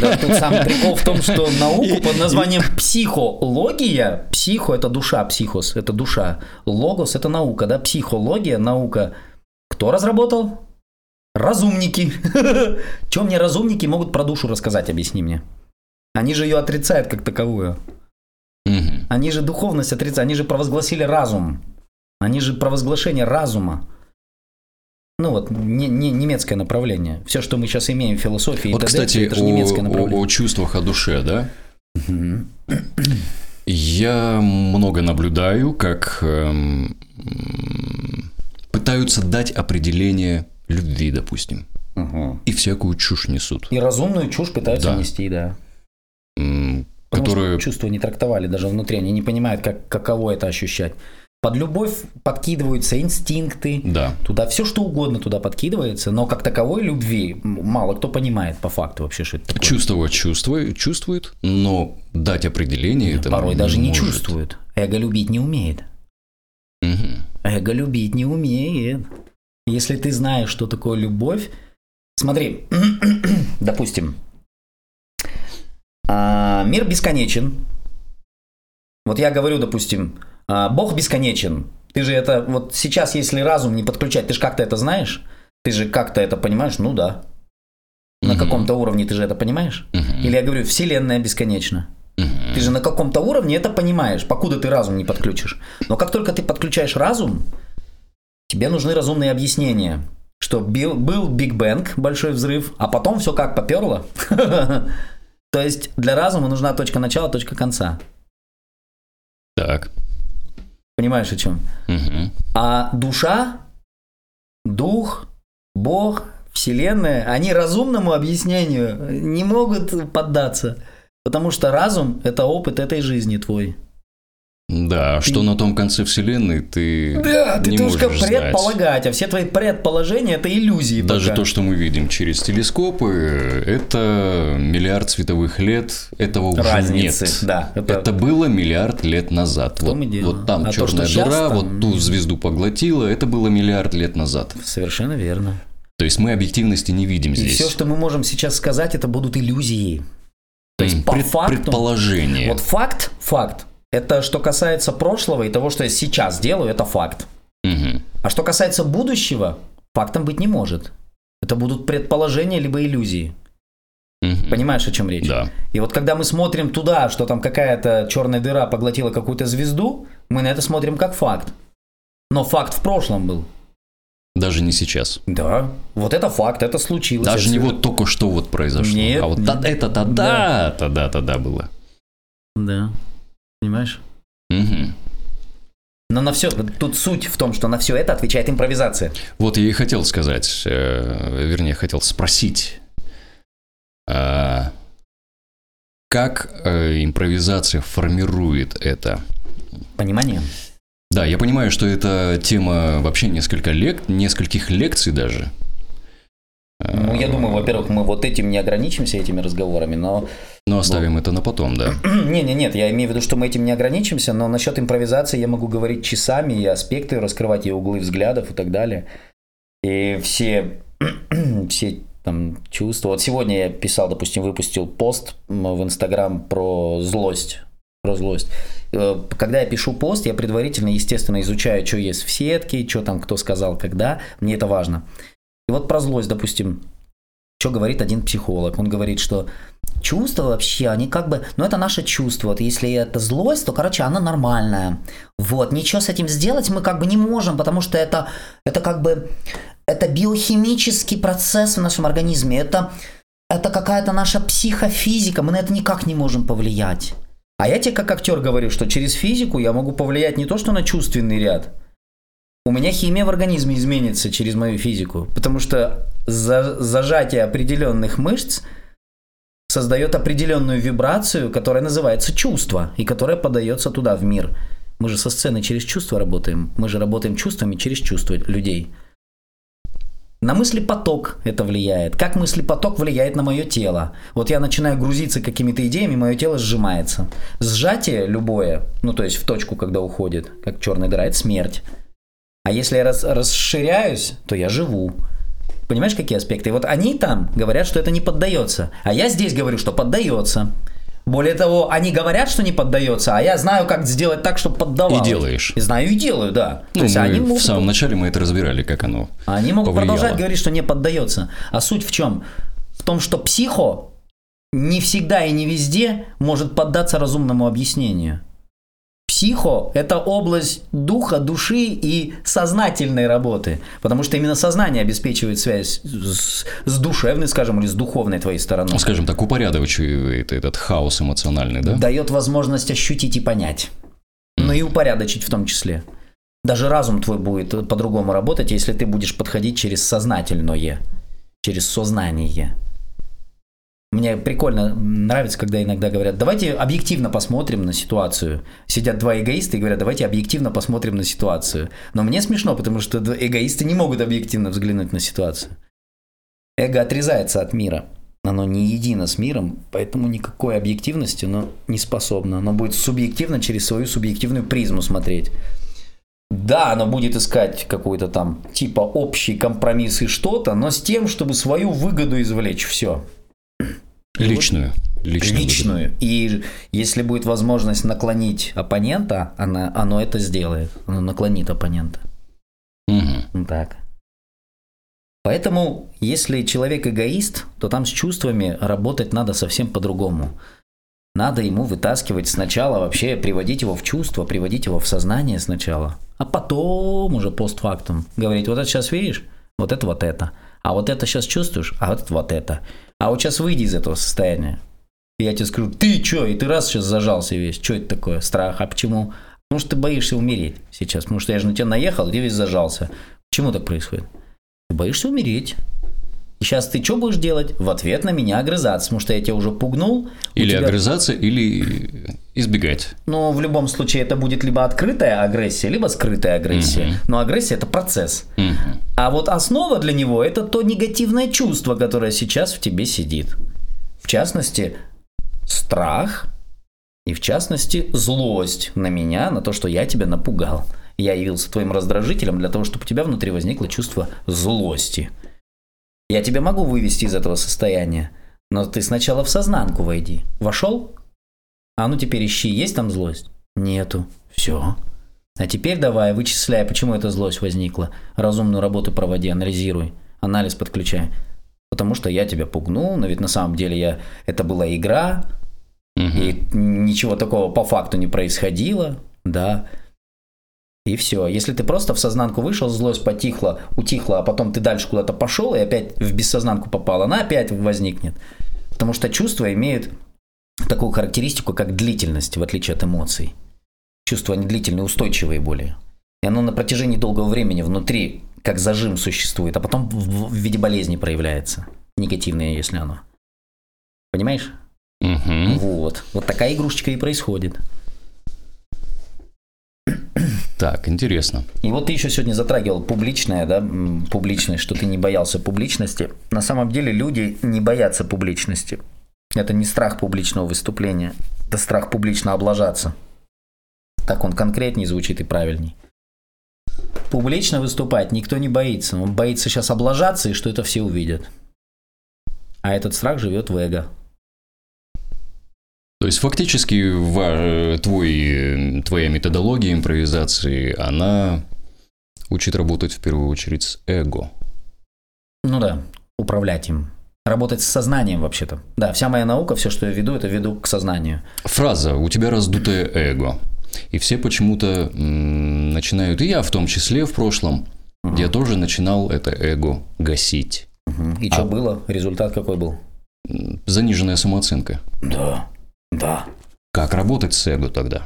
да, тут самый прикол в том, что науку под названием психология, психо это душа, психос это душа, логос это наука, да, психология, наука. Кто разработал? Разумники. Чем мне разумники могут про душу рассказать, объясни мне. Они же ее отрицают как таковую. Они же духовность отрицают, они же провозгласили разум. Они же провозглашение разума. Ну вот, не, не- немецкое направление. Все, что мы сейчас имеем в философии, и Вот, т.д., кстати, это же немецкое о, о- направление. о чувствах, о душе, да? Я много наблюдаю, как эм, пытаются дать определение любви, допустим, Мгм. и всякую чушь несут, И разумную чушь пытаются Да. нести, да. м, Потому которые... что чувства не трактовали даже внутри, они не понимают, как, каково это ощущать. Под любовь подкидываются инстинкты, Да, туда все что угодно туда подкидывается, но как таковой любви мало кто понимает по факту вообще, что это такое. чувствовать чувствует, чувствует, но дать определение это Порой даже не может. чувствует. Эго любить не умеет. Мгм. Эго любить не умеет. Если ты знаешь, что такое любовь, смотри, допустим, а, мир бесконечен. Вот я говорю, допустим, Бог бесконечен. Ты же это, вот сейчас, если разум не подключать, ты же как-то это знаешь? Ты же как-то это понимаешь? Ну да. На Мгм. каком-то уровне ты же это понимаешь? Мгм. Или я говорю, Вселенная бесконечна. Мгм. Ты же на каком-то уровне это понимаешь, покуда ты разум не подключишь. Но как только ты подключаешь разум, тебе нужны разумные объяснения. Что бил- был Биг Бэнг, большой взрыв, а потом все как поперло. То есть для разума нужна точка начала, точка конца. Так. Понимаешь о чем? Мгм. А душа, дух, Бог, Вселенная, они разумному объяснению не могут поддаться. Потому что разум – это опыт этой жизни твой. Да, что на том конце вселенной ты Да, ты не только можешь знать. предполагать, а все твои предположения это иллюзии. Даже пока. то, что мы видим через телескопы, это миллиард световых лет, этого уже разницы, нет. да. Это, Это было миллиард лет назад. Вот, вот там А то, черная щас дыра, там- вот ту звезду поглотила, это было миллиард лет назад. совершенно верно. То есть мы объективности не видим И здесь. все, что мы можем сейчас сказать, это будут иллюзии. То есть по пред- факту, Предположение. вот факт, факт. Это что касается прошлого и того, что я сейчас делаю, это факт. Мгм. А что касается будущего, фактом быть не может. Это будут предположения либо иллюзии. Мгм. Понимаешь, о чем речь? Да. И вот когда мы смотрим туда, что там какая-то черная дыра поглотила какую-то звезду, мы на это смотрим как факт. Но факт в прошлом был. Даже не сейчас. Да, вот это факт, это случилось. Даже не вот только что вот произошло. Нет. А вот это тогда, тогда, тогда было. Да, понимаешь? Мгм. Но на все, тут суть в том, что на все это отвечает импровизация. Вот я и хотел сказать, э, вернее, хотел спросить, а, как э, импровизация формирует это? Понимание? Да, я понимаю, что это тема вообще несколько лек, нескольких лекций даже. Ну, я думаю, во-первых, мы вот этим не ограничимся, этими разговорами, но... Но оставим это на потом, да. Не-не, нет, я имею в виду, что мы этим не ограничимся, но насчет импровизации я могу говорить часами, и аспекты раскрывать, и углы взглядов и так далее. И все, все там чувства. Вот сегодня я писал, допустим, выпустил пост в Инстаграм про злость. Про злость. Э, Когда я пишу пост, я предварительно, естественно, изучаю, что есть в сетке, что там кто сказал, когда. Мне это важно. И вот про злость, допустим, что говорит один психолог? Он говорит, что чувства вообще, они как бы, ну это наше чувство. Вот если это злость, то, короче, она нормальная. Вот, ничего с этим сделать мы как бы не можем, потому что это, это как бы, это биохимический процесс в нашем организме. Это, это какая-то наша психофизика, мы на это никак не можем повлиять. А я тебе как актер говорю, что через физику я могу повлиять не то, что на чувственный ряд, у меня химия в организме изменится через мою физику, потому что за, зажатие определенных мышц создает определенную вибрацию, которая называется чувство, и которая подается туда, в мир. Мы же со сцены через чувства работаем, мы же работаем чувствами через чувства людей. На мысли поток это влияет. Как мысли поток влияет на мое тело? Вот я начинаю грузиться какими-то идеями, мое тело сжимается. Сжатие любое, ну то есть в точку, когда уходит, как черная дыра, это смерть. А если я рас, расширяюсь, то я живу. Понимаешь, какие аспекты? И вот они там говорят, что это не поддается. А я здесь говорю, что поддается. Более того, они говорят, что не поддается, а я знаю, как сделать так, чтобы поддавалось. И делаешь. И знаю и делаю, да. Ну, То есть они могут, в самом начале мы это разбирали, как оно они могут повлияло. продолжать говорить, что не поддается. А суть в чем? В том, что психо не всегда и не везде может поддаться разумному объяснению. Психо – это область духа, души и сознательной работы. Потому что именно сознание обеспечивает связь с, с душевной, скажем, или с духовной твоей стороной. Ну, скажем так, упорядочивает этот хаос эмоциональный, да? Дает возможность ощутить и понять. Но и упорядочить в том числе. Даже разум твой будет по-другому работать, если ты будешь подходить через сознательное, через сознание. Мне прикольно нравится, когда иногда говорят, давайте объективно посмотрим на ситуацию. Сидят два эгоиста и говорят, давайте объективно посмотрим на ситуацию. Но мне смешно, потому что эгоисты не могут объективно взглянуть на ситуацию. Эго отрезается от мира. Оно не едино с миром, поэтому никакой объективности оно не способно. Оно будет субъективно через свою субъективную призму смотреть. Да, оно будет искать какой-то там типа общий компромисс и что-то, но с тем, чтобы свою выгоду извлечь. Все. Личную. Личную. Личную. И если будет возможность наклонить оппонента, она, оно это сделает. Оно наклонит оппонента. Ну Так. Поэтому, если человек эгоист, то там с чувствами работать надо совсем по-другому. Надо ему вытаскивать сначала, вообще приводить его в чувство, приводить его в сознание сначала, а потом уже постфактум говорить, вот это сейчас видишь, вот это вот это, а вот это сейчас чувствуешь, а вот это вот это. А вот сейчас выйди из этого состояния. И я тебе скажу, ты чё? И ты раз сейчас зажался весь. Что это такое? Страх. А почему? Потому что ты боишься умереть сейчас. Потому что я же на тебя наехал, и ты весь зажался. Почему так происходит? Ты боишься умереть. И сейчас ты что будешь делать? В ответ на меня огрызаться, потому что я тебя уже пугнул. Или тебя- огрызаться, или избегать. Но в любом случае это будет либо открытая агрессия, либо скрытая агрессия. Мгм. Но агрессия это процесс. Мгм. А вот основа для него это то негативное чувство, которое сейчас в тебе сидит. В частности, страх и в частности злость на меня, на то, что я тебя напугал. Я явился твоим раздражителем для того, чтобы у тебя внутри возникло чувство злости. Я тебя могу вывести из этого состояния, но ты сначала в сознанку войди. Вошел? А ну теперь ищи, есть там злость? Нету. Все. А теперь давай, вычисляй, почему эта злость возникла. Разумную работу проводи, анализируй, анализ подключай. Потому что я тебя пугнул, но ведь на самом деле я... это была игра, Мгм. и ничего такого по факту не происходило, да. И все. Если ты просто в сознанку вышел, злость потихла, утихла, а потом ты дальше куда-то пошел и опять в бессознанку попал, она опять возникнет. Потому что чувства имеют такую характеристику, как длительность, в отличие от эмоций. Чувства они длительные, устойчивые более. И оно на протяжении долгого времени внутри, как зажим существует, а потом в, виде болезни проявляется. Негативное, если оно. Понимаешь? Мгм. Вот. Вот такая игрушечка и происходит. Так, интересно. И вот ты еще сегодня затрагивал публичное, да, публичность, что ты не боялся публичности. На самом деле люди не боятся публичности. Это не страх публичного выступления, это страх публично облажаться. Так он конкретнее звучит и правильней. Публично выступать никто не боится. Он боится сейчас облажаться и что это все увидят. А этот страх живет в эго. То есть фактически твой, твоя методология импровизации, она учит работать в первую очередь с эго. Ну да, управлять им. Работать с сознанием вообще-то. Да, вся моя наука, все, что я веду, это веду к сознанию. Фраза «у тебя раздутое эго». И все почему-то м, начинают, и я в том числе в прошлом, я тоже начинал это эго гасить. Мгм. И что было? Результат какой был? Заниженная самооценка. Да, да. Как работать с эго тогда?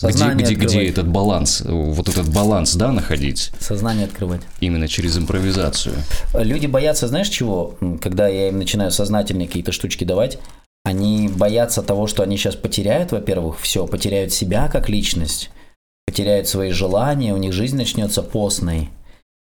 Сознание где, где, где этот баланс, вот этот баланс, да, находить Сознание открывать. именно через импровизацию. Люди боятся, знаешь чего? Когда я им начинаю сознательные какие-то штучки давать, они боятся того, что они сейчас потеряют, во-первых, все, потеряют себя как личность, потеряют свои желания, у них жизнь начнется постной.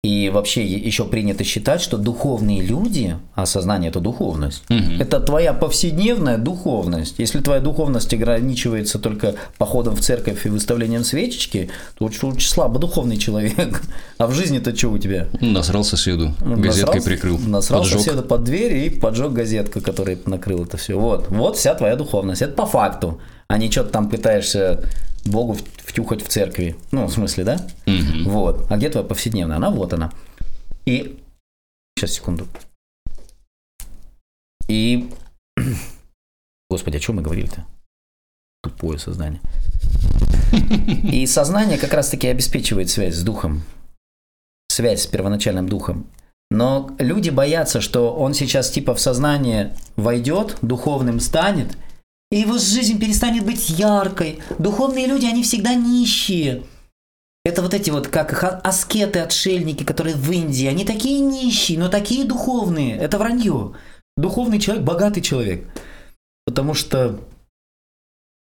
И вообще еще принято считать, что духовные люди, а сознание это духовность, Мгм. это твоя повседневная духовность. Если твоя духовность ограничивается только походом в церковь и выставлением свечечки, то очень, слабо духовный человек. А в жизни-то что у тебя? Насрал соседу, газеткой Насрал- прикрыл, Насрал поджег. соседа под дверь и поджег газетку, которая накрыл это все. Вот. Вот вся твоя духовность. Это по факту. А не что-то там пытаешься Богу втюхать в церкви. Ну, в смысле, да? Мгм. Вот. А где твоя повседневная? Она вот она. И... Сейчас, секунду. И... Господи, о чем мы говорили-то? Тупое сознание. И сознание как раз-таки обеспечивает связь с духом. Связь с первоначальным духом. Но люди боятся, что он сейчас типа в сознание войдет, духовным станет, и его жизнь перестанет быть яркой. Духовные люди, они всегда нищие. Это вот эти вот, как их а- аскеты, отшельники, которые в Индии, они такие нищие, но такие духовные. Это вранье. Духовный человек, богатый человек. Потому что...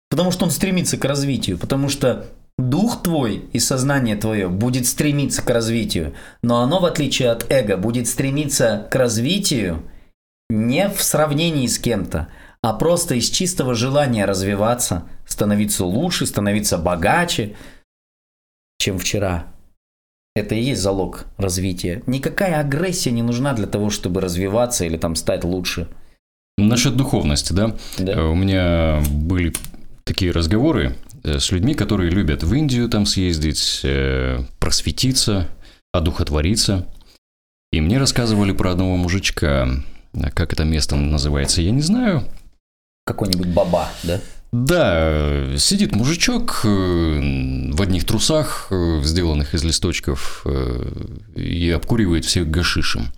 Потому что он стремится к развитию. Потому что дух твой и сознание твое будет стремиться к развитию. Но оно, в отличие от эго, будет стремиться к развитию не в сравнении с кем-то, а просто из чистого желания развиваться, становиться лучше, становиться богаче, чем вчера. Это и есть залог развития. Никакая агрессия не нужна для того, чтобы развиваться или там стать лучше. Насчет духовности, да? Да. Э, У меня были такие разговоры э, с людьми, которые любят в Индию там съездить, э, просветиться, одухотвориться. И мне рассказывали про одного мужичка. Как это место называется, я не знаю. Какой-нибудь баба, да? Да, сидит мужичок э, в одних трусах, э, сделанных из листочков, э, и обкуривает всех гашишем.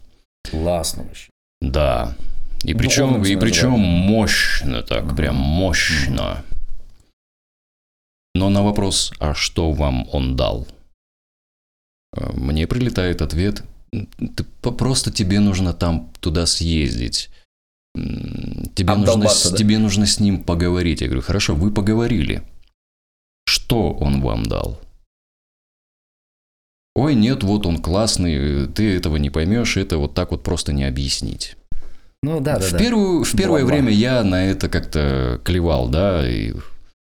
Классно вообще. Да. И причем, Духовным и причем мощно так, прям мощно. Но на вопрос, а что вам он дал? Мне прилетает ответ, «Ты по- просто тебе нужно там туда съездить. Тебе нужно, да? тебе нужно с ним поговорить. Я говорю, хорошо, вы поговорили. Что он вам дал? Ой, нет, вот он классный, ты этого не поймешь, это вот так вот просто не объяснить. Ну да, да, в, да. первую, в первое Бла-бла. время я на это как-то клевал, да, и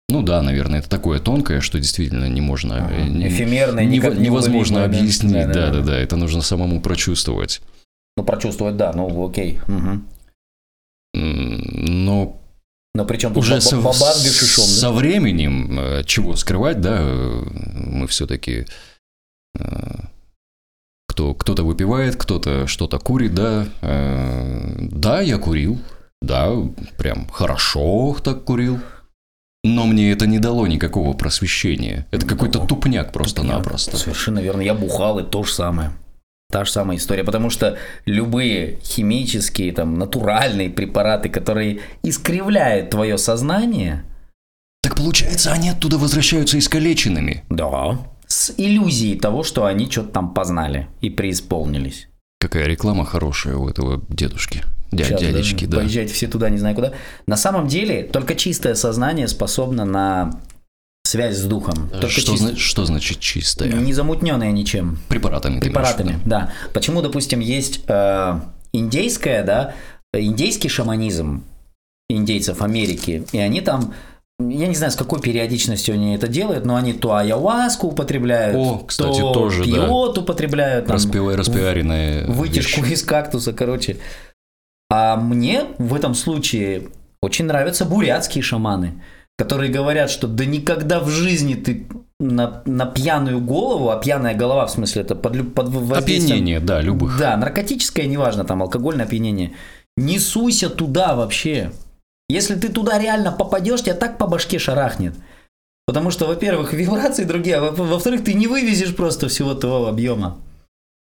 ну да, наверное, это такое тонкое, что действительно не можно, Ага. э, не- Эфемерное, не невозможно уловимое, да. объяснить, да, Да-да-да. да, да, это нужно самому прочувствовать. Ну, прочувствовать, да, ну окей. Мгм. Но Но причем уже со, с гашишом, да? со временем, э, чего скрывать, да, э, мы все-таки кто, кто-то выпивает, кто-то что-то курит, да. э, Да, я курил, да, прям хорошо так курил. Но мне это не дало никакого просвещения. Это какой-то тупняк просто-напросто. Совершенно верно. Я бухал, и то же самое. Та же самая история, потому что любые химические, там, натуральные препараты, которые искривляют твое сознание, Так получается, они оттуда возвращаются искалеченными. да, с иллюзией того, что они что-то там познали и преисполнились. Какая реклама хорошая у этого дедушки. Дя- Сейчас, дядечки, да. Поезжайте все туда, не знаю куда. На самом деле, только чистое сознание способно на связь с духом. Только Что, чис- зна- что значит чистое? Не замутненное ничем. Препаратами. ты имеешь Препаратами, виду? да. Почему, допустим, есть э, индейская, да, индейский шаманизм индейцев Америки, и они там, я не знаю, с какой периодичностью они это делают, но они то ayahuasку употребляют, О, кстати, то тоже, да. пиот употребляют, там, Распи- распиаренная вытяжку вещь. из кактуса, короче. А мне в этом случае очень нравятся бурятские шаманы, которые говорят, что да никогда в жизни ты на, на пьяную голову, а пьяная голова, в смысле, это под, под воздействием... Опьянение, да, любых. Да, наркотическое, неважно, там, алкогольное опьянение. Не суйся туда вообще. Если ты туда реально попадешь, тебя так по башке шарахнет. Потому что, во-первых, вибрации другие, а во- во-вторых, ты не вывезешь просто всего твоего объема.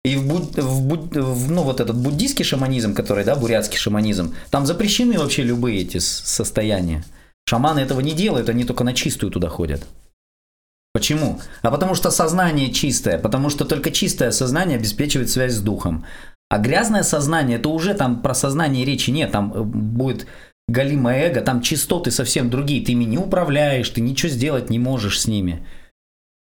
И в, буд- в буд- в, ну, вот этот буддийский шаманизм, который, да, бурятский шаманизм, там запрещены вообще любые эти состояния. Шаманы этого не делают, они только на чистую туда ходят. Почему? А потому что сознание чистое, потому что только чистое сознание обеспечивает связь с духом. А грязное сознание, это уже там про сознание речи нет, там э, будет галимое эго, там частоты совсем другие, ты ими не управляешь, ты ничего сделать не можешь с ними.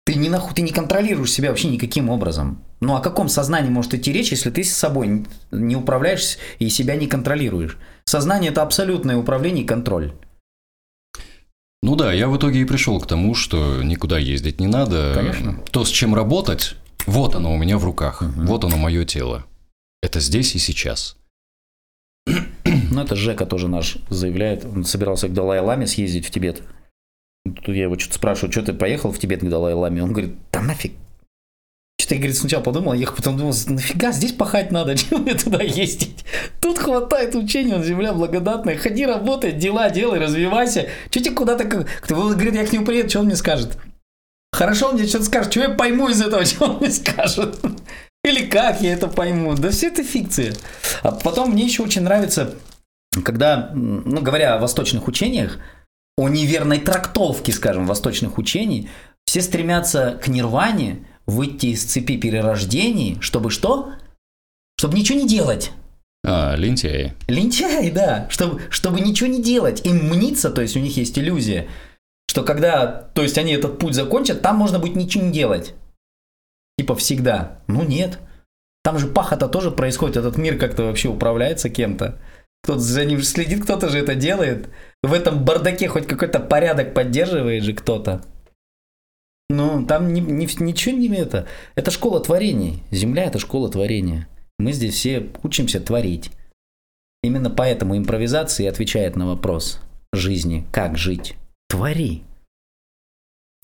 Ты не, нахуй, ты не контролируешь себя вообще никаким образом. Ну о каком сознании может идти речь, если ты с собой не управляешь и себя не контролируешь? Сознание это абсолютное управление и контроль. Ну да, я в итоге и пришел к тому, что никуда ездить не надо. Конечно. То, с чем работать, вот оно у меня в руках, Мгм. вот оно мое тело. Это здесь и сейчас. Ну, это Жека тоже наш заявляет. Он собирался к Далай-Ламе съездить в Тибет. Тут я его что-то спрашиваю, что ты поехал в Тибет к Далай-Ламе? Он говорит, да нафиг. Что-то я, говорит, сначала подумал, ехал, потом думал, нафига здесь пахать надо, чего мне туда ездить? Тут хватает учения, он земля благодатная, ходи работай, дела делай, развивайся. Че тебе куда-то... Кто говорит, я к нему приеду, что он мне скажет? Хорошо, он мне что-то скажет, что я пойму из этого, что он мне скажет? Или как я это пойму? Да все это фикция. А потом мне еще очень нравится, когда, ну, говоря о восточных учениях, о неверной трактовке, скажем, восточных учений, все стремятся к нирване, выйти из цепи перерождений, чтобы что? Чтобы ничего не делать. А, лентяи. Лентяи, да, чтобы, чтобы ничего не делать, им мнится, то есть у них есть иллюзия, что когда, то есть они этот путь закончат, там можно будет ничего не делать. Типа всегда. Ну нет. Там же пахота тоже происходит, этот мир как-то вообще управляется кем-то. Кто-то за ним следит, кто-то же это делает. В этом бардаке хоть какой-то порядок поддерживает же кто-то. Ну, там ни- ни- ничего не это. Это школа творений. Земля – это школа творения. Мы здесь все учимся творить. Именно поэтому импровизация отвечает на вопрос жизни. Как жить? Твори.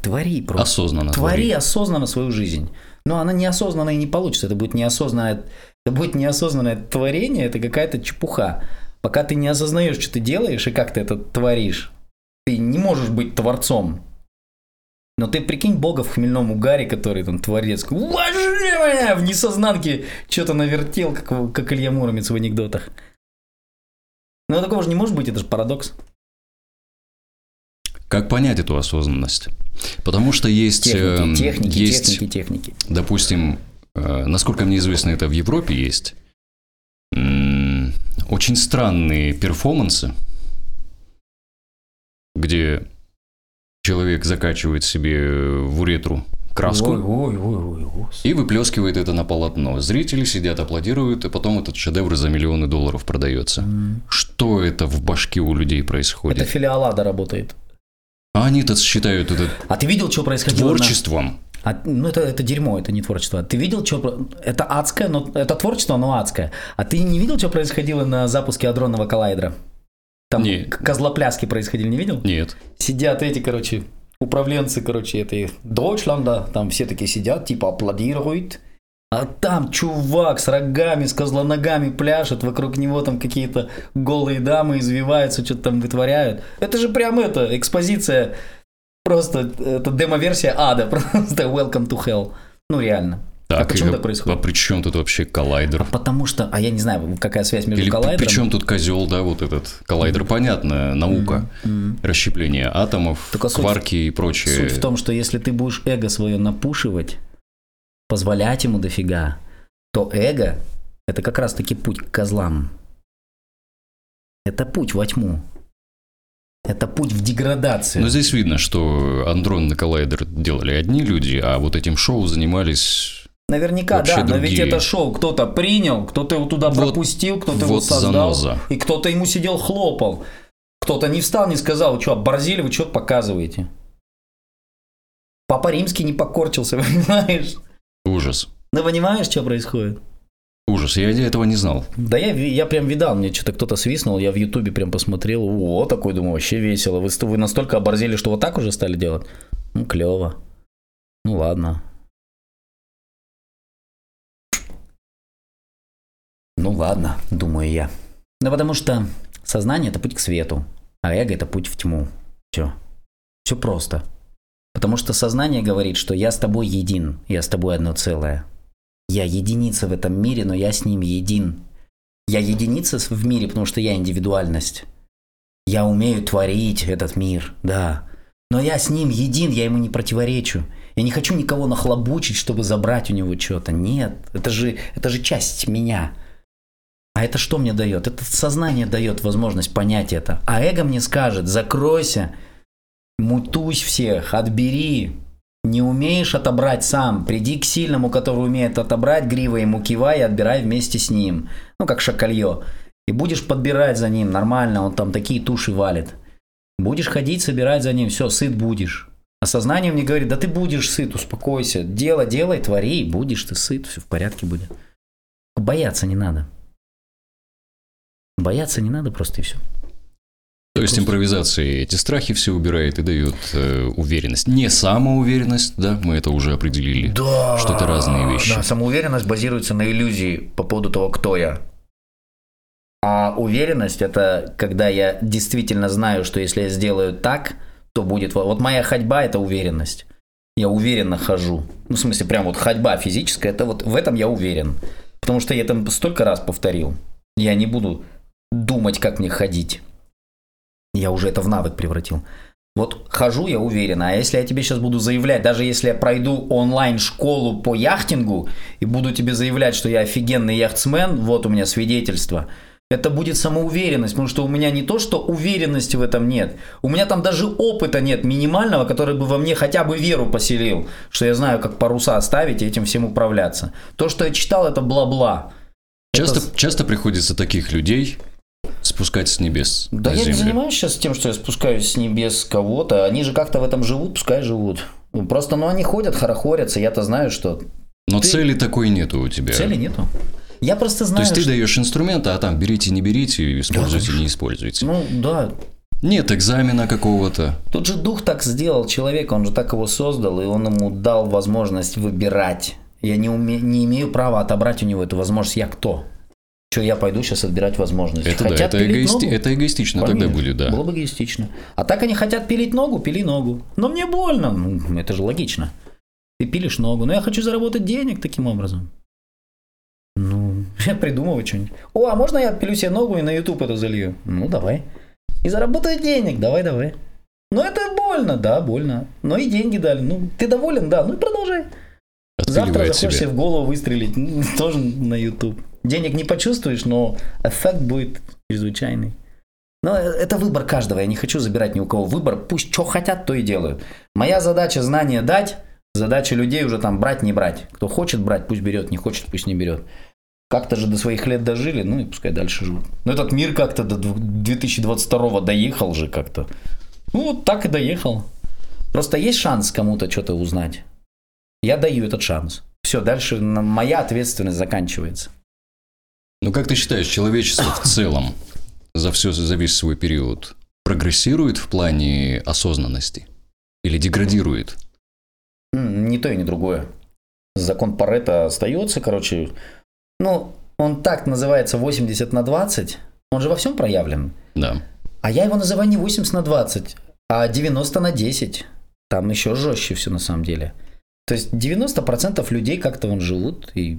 Твори просто. Осознанно. Твори осознанно свою жизнь. Но она неосознанно и не получится. Это будет неосознанное, это будет неосознанное творение, это какая-то чепуха. Пока ты не осознаешь, что ты делаешь и как ты это творишь, ты не можешь быть творцом. Но ты прикинь Бога в хмельном угаре, который там творец. В несознанке что-то навертел, как, как Илья Муромец в анекдотах. Но такого же не может быть, это же парадокс. Как понять эту осознанность? Потому что есть, Техники, эм, техники, есть техники, техники. допустим, э, насколько мне известно, это в Европе есть, очень странные перформансы, где человек закачивает себе в уретру краску Ой, ой, ой, ой, и выплескивает это на полотно. Зрители сидят, аплодируют, и потом этот шедевр за миллионы долларов продается. Что это в башке у людей происходит? Это филиал Ада работает. А они-то считают это А ты видел, что происходило? на- творчеством. А, ну, это, это дерьмо, это не творчество. Ты видел, что... Это адское, но... Это творчество, но адское. А ты не видел, что происходило на запуске адронного коллайдера? Там Не. к- козлопляски происходили, не видел? Нет. Сидят эти, короче, управленцы, короче, этой Дойчланда, там все такие сидят, типа аплодируют. А там чувак с рогами, с козлоногами пляшет, вокруг него там какие-то голые дамы извиваются, что-то там вытворяют. Это же прям это, экспозиция, просто это демо-версия ада, просто welcome to hell. Ну реально. Так, а почему и- так происходит? А при чем тут вообще коллайдер? Потому что, а я не знаю, какая связь между Или коллайдером... при чем тут козел, да, вот этот коллайдер? Понятно, наука, М. расщепление атомов, Только суть- кварки и прочее. Суть в том, что если ты будешь эго свое напушивать, позволять ему дофига, то эго – это как раз-таки путь к козлам. Это путь во тьму. Это путь в деградацию. Но здесь видно, что андрон на коллайдер делали одни люди, а вот этим шоу занимались... Наверняка, вообще да, но ведь другие. это шоу кто-то принял, кто-то его туда Вот- пропустил, кто-то его вот создал, заноза. и кто-то ему сидел хлопал. Кто-то не встал, не сказал, что, оборзели, вы что показываете? Папа Римский не покорчился, понимаешь? Ужас. Ну, понимаешь, что происходит? Ужас, я этого не знал. Да я, я прям видал, мне что-то кто-то свистнул, я в Ютубе прям посмотрел, о, такой, думаю, вообще весело. Вы, вы настолько оборзели, что вот так уже стали делать? Ну, клево. Ну, ладно. Ну, ладно, думаю я. Ну, потому что сознание – это путь к свету, а эго – это путь в тьму. Все. Все просто. Потому что сознание говорит, что я с тобой един, я с тобой одно целое. Я единица в этом мире, но я с ним един. Я единица в мире, потому что я индивидуальность. Я умею творить этот мир, да. Но я с ним един, я ему не противоречу. Я не хочу никого нахлобучить, чтобы забрать у него что-то. Нет, это же, это же часть меня. А это что мне дает? Это сознание дает возможность понять это. А эго мне скажет, закройся, мутусь всех, отбери. Не умеешь отобрать сам, приди к сильному, который умеет отобрать грива ему кивай и отбирай вместе с ним. Ну, как шакалье. И будешь подбирать за ним нормально, он там такие туши валит. Будешь ходить, собирать за ним, все, сыт будешь. А сознание мне говорит, да ты будешь сыт, успокойся. Дело делай, твори, будешь ты сыт, все в порядке будет. Бояться не надо. Бояться не надо просто и все. То есть импровизация эти страхи все убирает и дает э, уверенность. Не самоуверенность, да, мы это уже определили. Да. Что это разные вещи. Да, самоуверенность базируется на иллюзии по поводу того, кто я. А уверенность это когда я действительно знаю, что если я сделаю так, то будет. Вот моя ходьба это уверенность. Я уверенно хожу. Ну, в смысле, прям вот ходьба физическая, это вот в этом я уверен. Потому что я это столько раз повторил. Я не буду думать, как мне ходить. Я уже это в навык превратил. Вот хожу я уверенно, а если я тебе сейчас буду заявлять, даже если я пройду онлайн-школу по яхтингу и буду тебе заявлять, что я офигенный яхтсмен, вот у меня свидетельство, это будет самоуверенность, потому что у меня не то, что уверенности в этом нет, у меня там даже опыта нет минимального, который бы во мне хотя бы веру поселил, что я знаю, как паруса ставить и этим всем управляться. То, что я читал, это бла-бла. Часто, Это- часто приходится таких людей спускать с небес Да я не землю. занимаюсь сейчас тем, что я спускаюсь с небес кого-то. Они же как-то в этом живут, пускай живут. Ну, Просто, ну, они ходят, хорохорятся. Я-то знаю, что Но ты- цели такой нету у тебя. цели нету. Я просто То знаю, есть ты что- даешь инструменты, а там берите, не берите, используйте, не используйте. Ну, да. Нет экзамена какого-то. Тут же дух так сделал человека, он же так его создал, и он ему дал возможность выбирать. Я не, уме- не имею права отобрать у него эту возможность. Я кто? Что я пойду сейчас отбирать возможность? Это да, Хотят это, пилить эгоисти- ногу? это эгоистично тогда Конечно, будет, да. Было бы эгоистично. А так они хотят пилить ногу, пили ногу. Но мне больно. Ну, это же логично. Ты пилишь ногу. Но я хочу заработать денег таким образом. Ну, я придумываю что-нибудь. О, а можно я отпилю себе ногу и на YouTube это залью? Ну, давай. И заработаю денег. Давай, давай. Ну, это больно, да, больно. Но и деньги дали. Ну, ты доволен, да. Ну, и продолжай. Завтра захочешь себе в голову выстрелить, тоже на YouTube. Денег не почувствуешь, но эффект будет чрезвычайный. Но это выбор каждого, я не хочу забирать ни у кого. Выбор, пусть что хотят, то и делают. Моя задача знания дать, задача людей уже там брать, не брать. Кто хочет брать, пусть берет, не хочет, пусть не берет. Как-то же до своих лет дожили, ну и пускай дальше живут. Но этот мир как-то до двух- 2022 доехал же как-то. Ну вот так и доехал. Просто есть шанс кому-то что-то узнать. Я даю этот шанс. Все, дальше моя ответственность заканчивается. Ну как ты считаешь, человечество в целом за все, за весь свой период прогрессирует в плане осознанности? Или деградирует? Ни то и ни другое. Закон Паретта остается, короче. Ну, он так называется 80 на 20. Он же во всем проявлен. Да. А я его называю не 80 на 20, а 90 на 10. Там еще жестче все на самом деле. То есть 90% людей как-то вон живут, и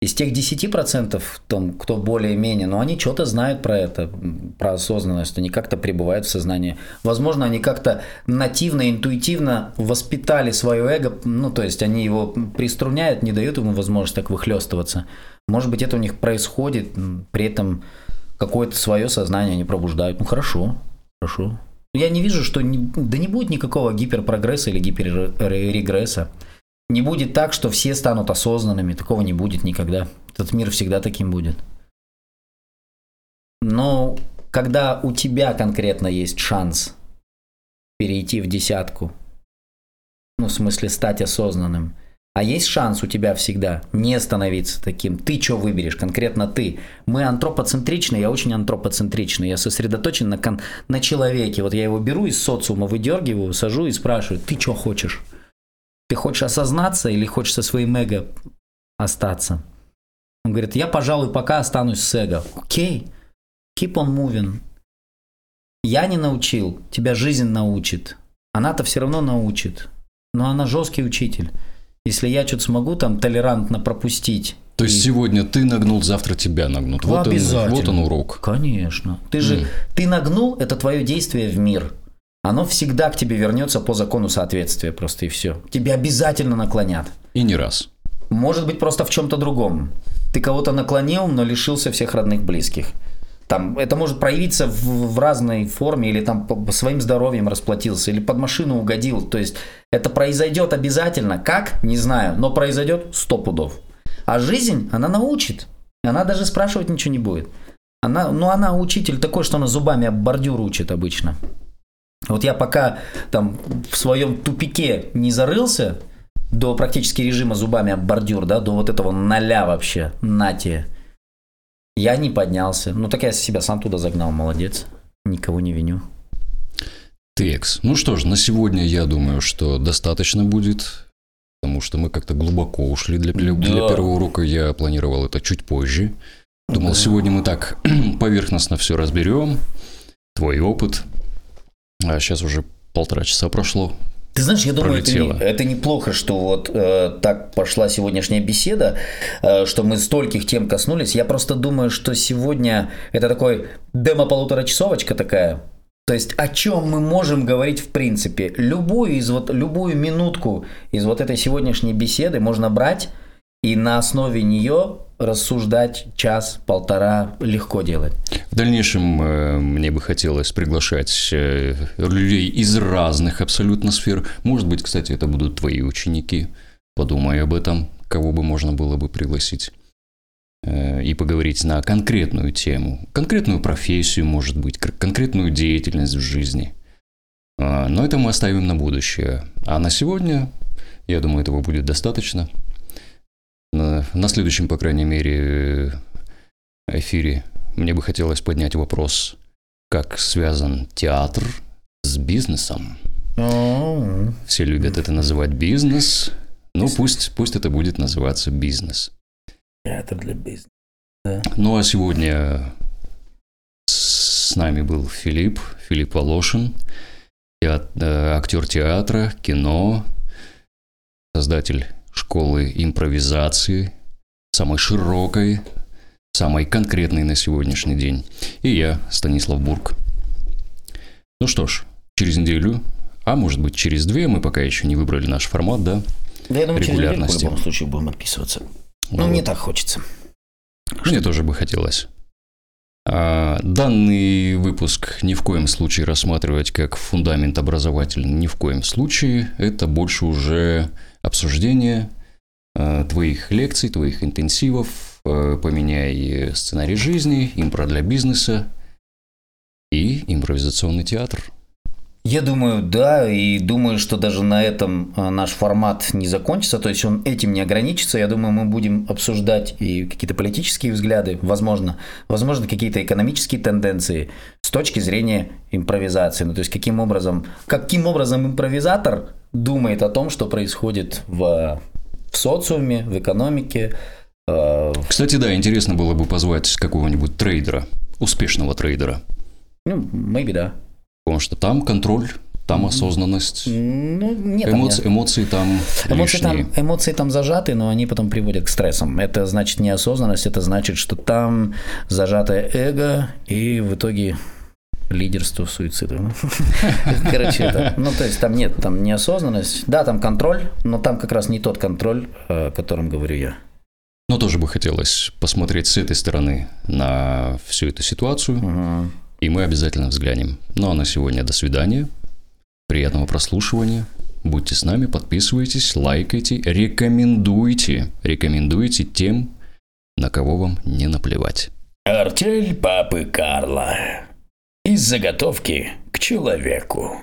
из тех 10%, том, кто более-менее, но они что-то знают про это, про осознанность, они как-то пребывают в сознании. Возможно, они как-то нативно, интуитивно воспитали свое эго, ну, то есть они его приструняют, не дают ему возможность так выхлестываться. Может быть, это у них происходит, при этом какое-то свое сознание они пробуждают. Ну, хорошо, хорошо. Я не вижу, что не- да не будет никакого гиперпрогресса или гиперрегресса. Не будет так, что все станут осознанными. Такого не будет никогда. Этот мир всегда таким будет. Но когда у тебя конкретно есть шанс перейти в десятку, ну, в смысле стать осознанным, а есть шанс у тебя всегда не становиться таким. Ты что выберешь, конкретно ты. Мы антропоцентричны, я очень антропоцентричный. Я сосредоточен на, кон- на человеке. Вот я его беру из социума, выдергиваю, сажу и спрашиваю, ты что хочешь? Ты хочешь осознаться или хочешь со своим эго остаться? Он говорит, я, пожалуй, пока останусь с эго. Окей, keep on moving. Я не научил, тебя жизнь научит. Она-то все равно научит. Но она жесткий учитель. Если я что-то смогу там толерантно пропустить. То есть и- сегодня ты нагнул, завтра тебя нагнут. Вот он, вот он урок. Конечно. Ты же, М. ты нагнул, это твое действие в мир. Оно всегда к тебе вернется по закону соответствия просто и все. Тебе обязательно наклонят. И не раз. Может быть, просто в чем-то другом. Ты кого-то наклонил, но лишился всех родных близких. Там, это может проявиться в, в разной форме, или там по, своим здоровьем расплатился, или под машину угодил. То есть это произойдет обязательно. Как? Не знаю, но произойдет сто пудов. А жизнь, она научит. Она даже спрашивать ничего не будет. Она, ну, она учитель такой, что она зубами об бордюр учит обычно. Вот я пока там в своем тупике не зарылся до практически режима зубами об бордюр, да, до вот этого ноля вообще, нате, я не поднялся. Ну так я себя сам туда загнал, молодец. Никого не виню. Текс. Ну что ж, на сегодня я думаю, что достаточно будет, потому что мы как-то глубоко ушли для, для, для первого урока. Я планировал это чуть позже. Думал, да. сегодня мы так поверхностно все разберем. Твой опыт. А сейчас уже полтора часа прошло. Ты знаешь, я думаю, это, не, это неплохо, что вот э, так пошла сегодняшняя беседа, э, что мы стольких тем коснулись. Я просто думаю, что сегодня это такой демо-полуторачасовочка такая. То есть о чем мы можем говорить в принципе. Любую из вот любую минутку из вот этой сегодняшней беседы можно брать и на основе нее рассуждать час-полтора легко делать. В дальнейшем э, мне бы хотелось приглашать э, людей из разных абсолютно сфер. Может быть, кстати, это будут твои ученики. Подумай об этом, кого бы можно было бы пригласить э, и поговорить на конкретную тему, конкретную профессию, может быть, конкретную деятельность в жизни. А, но это мы оставим на будущее. А на сегодня, я думаю, этого будет достаточно на, следующем, по крайней мере, эфире мне бы хотелось поднять вопрос, как связан театр с бизнесом. Все любят это называть бизнес. Ну, пусть, пусть это будет называться бизнес. Театр для бизнеса. Ну, а сегодня с нами был Филипп, Филипп Волошин, э, актер театра, кино, создатель школы импровизации, самой широкой, самой конкретной на сегодняшний день. И я, Станислав Бург. Ну что ж, через неделю, а может быть через две, мы пока еще не выбрали наш формат, да? Да, я думаю, через неделю в любом случае будем отписываться. Ну, вот. мне так хочется. Мне тоже бы хотелось. А, данный выпуск ни в коем случае рассматривать как фундамент образовательный, ни в коем случае. Это больше уже обсуждение твоих лекций, твоих интенсивов, э, поменяй сценарий жизни, импро для бизнеса и импровизационный театр – я думаю, да, и думаю, что даже на этом а, наш формат не закончится, то есть он этим не ограничится. Я думаю, мы будем обсуждать и какие-то политические взгляды, возможно, возможно, какие-то экономические тенденции с точки зрения импровизации. Ну, то есть каким образом, каким образом импровизатор думает о том, что происходит в социуме, в экономике. Э... Кстати, да, интересно было бы позвать какого-нибудь трейдера, успешного трейдера. Ну, maybe, да. Потому что там контроль, там осознанность. Ну, нет, эмоции, там эмоции там эмоции там, эмоции там зажаты, но они потом приводят к стрессам. Это значит неосознанность, это значит, что там зажатое эго, и в итоге лидерство суицида. Короче, это, ну, то есть там нет, там неосознанность. Да, там контроль, но там как раз не тот контроль, о котором говорю я. Но тоже бы хотелось посмотреть с этой стороны на всю эту ситуацию. Угу и мы обязательно взглянем. Ну а на сегодня до свидания. Приятного прослушивания. Будьте с нами, подписывайтесь, лайкайте, рекомендуйте. Рекомендуйте тем, на кого вам не наплевать. Артель папы Карла. Из заготовки к человеку.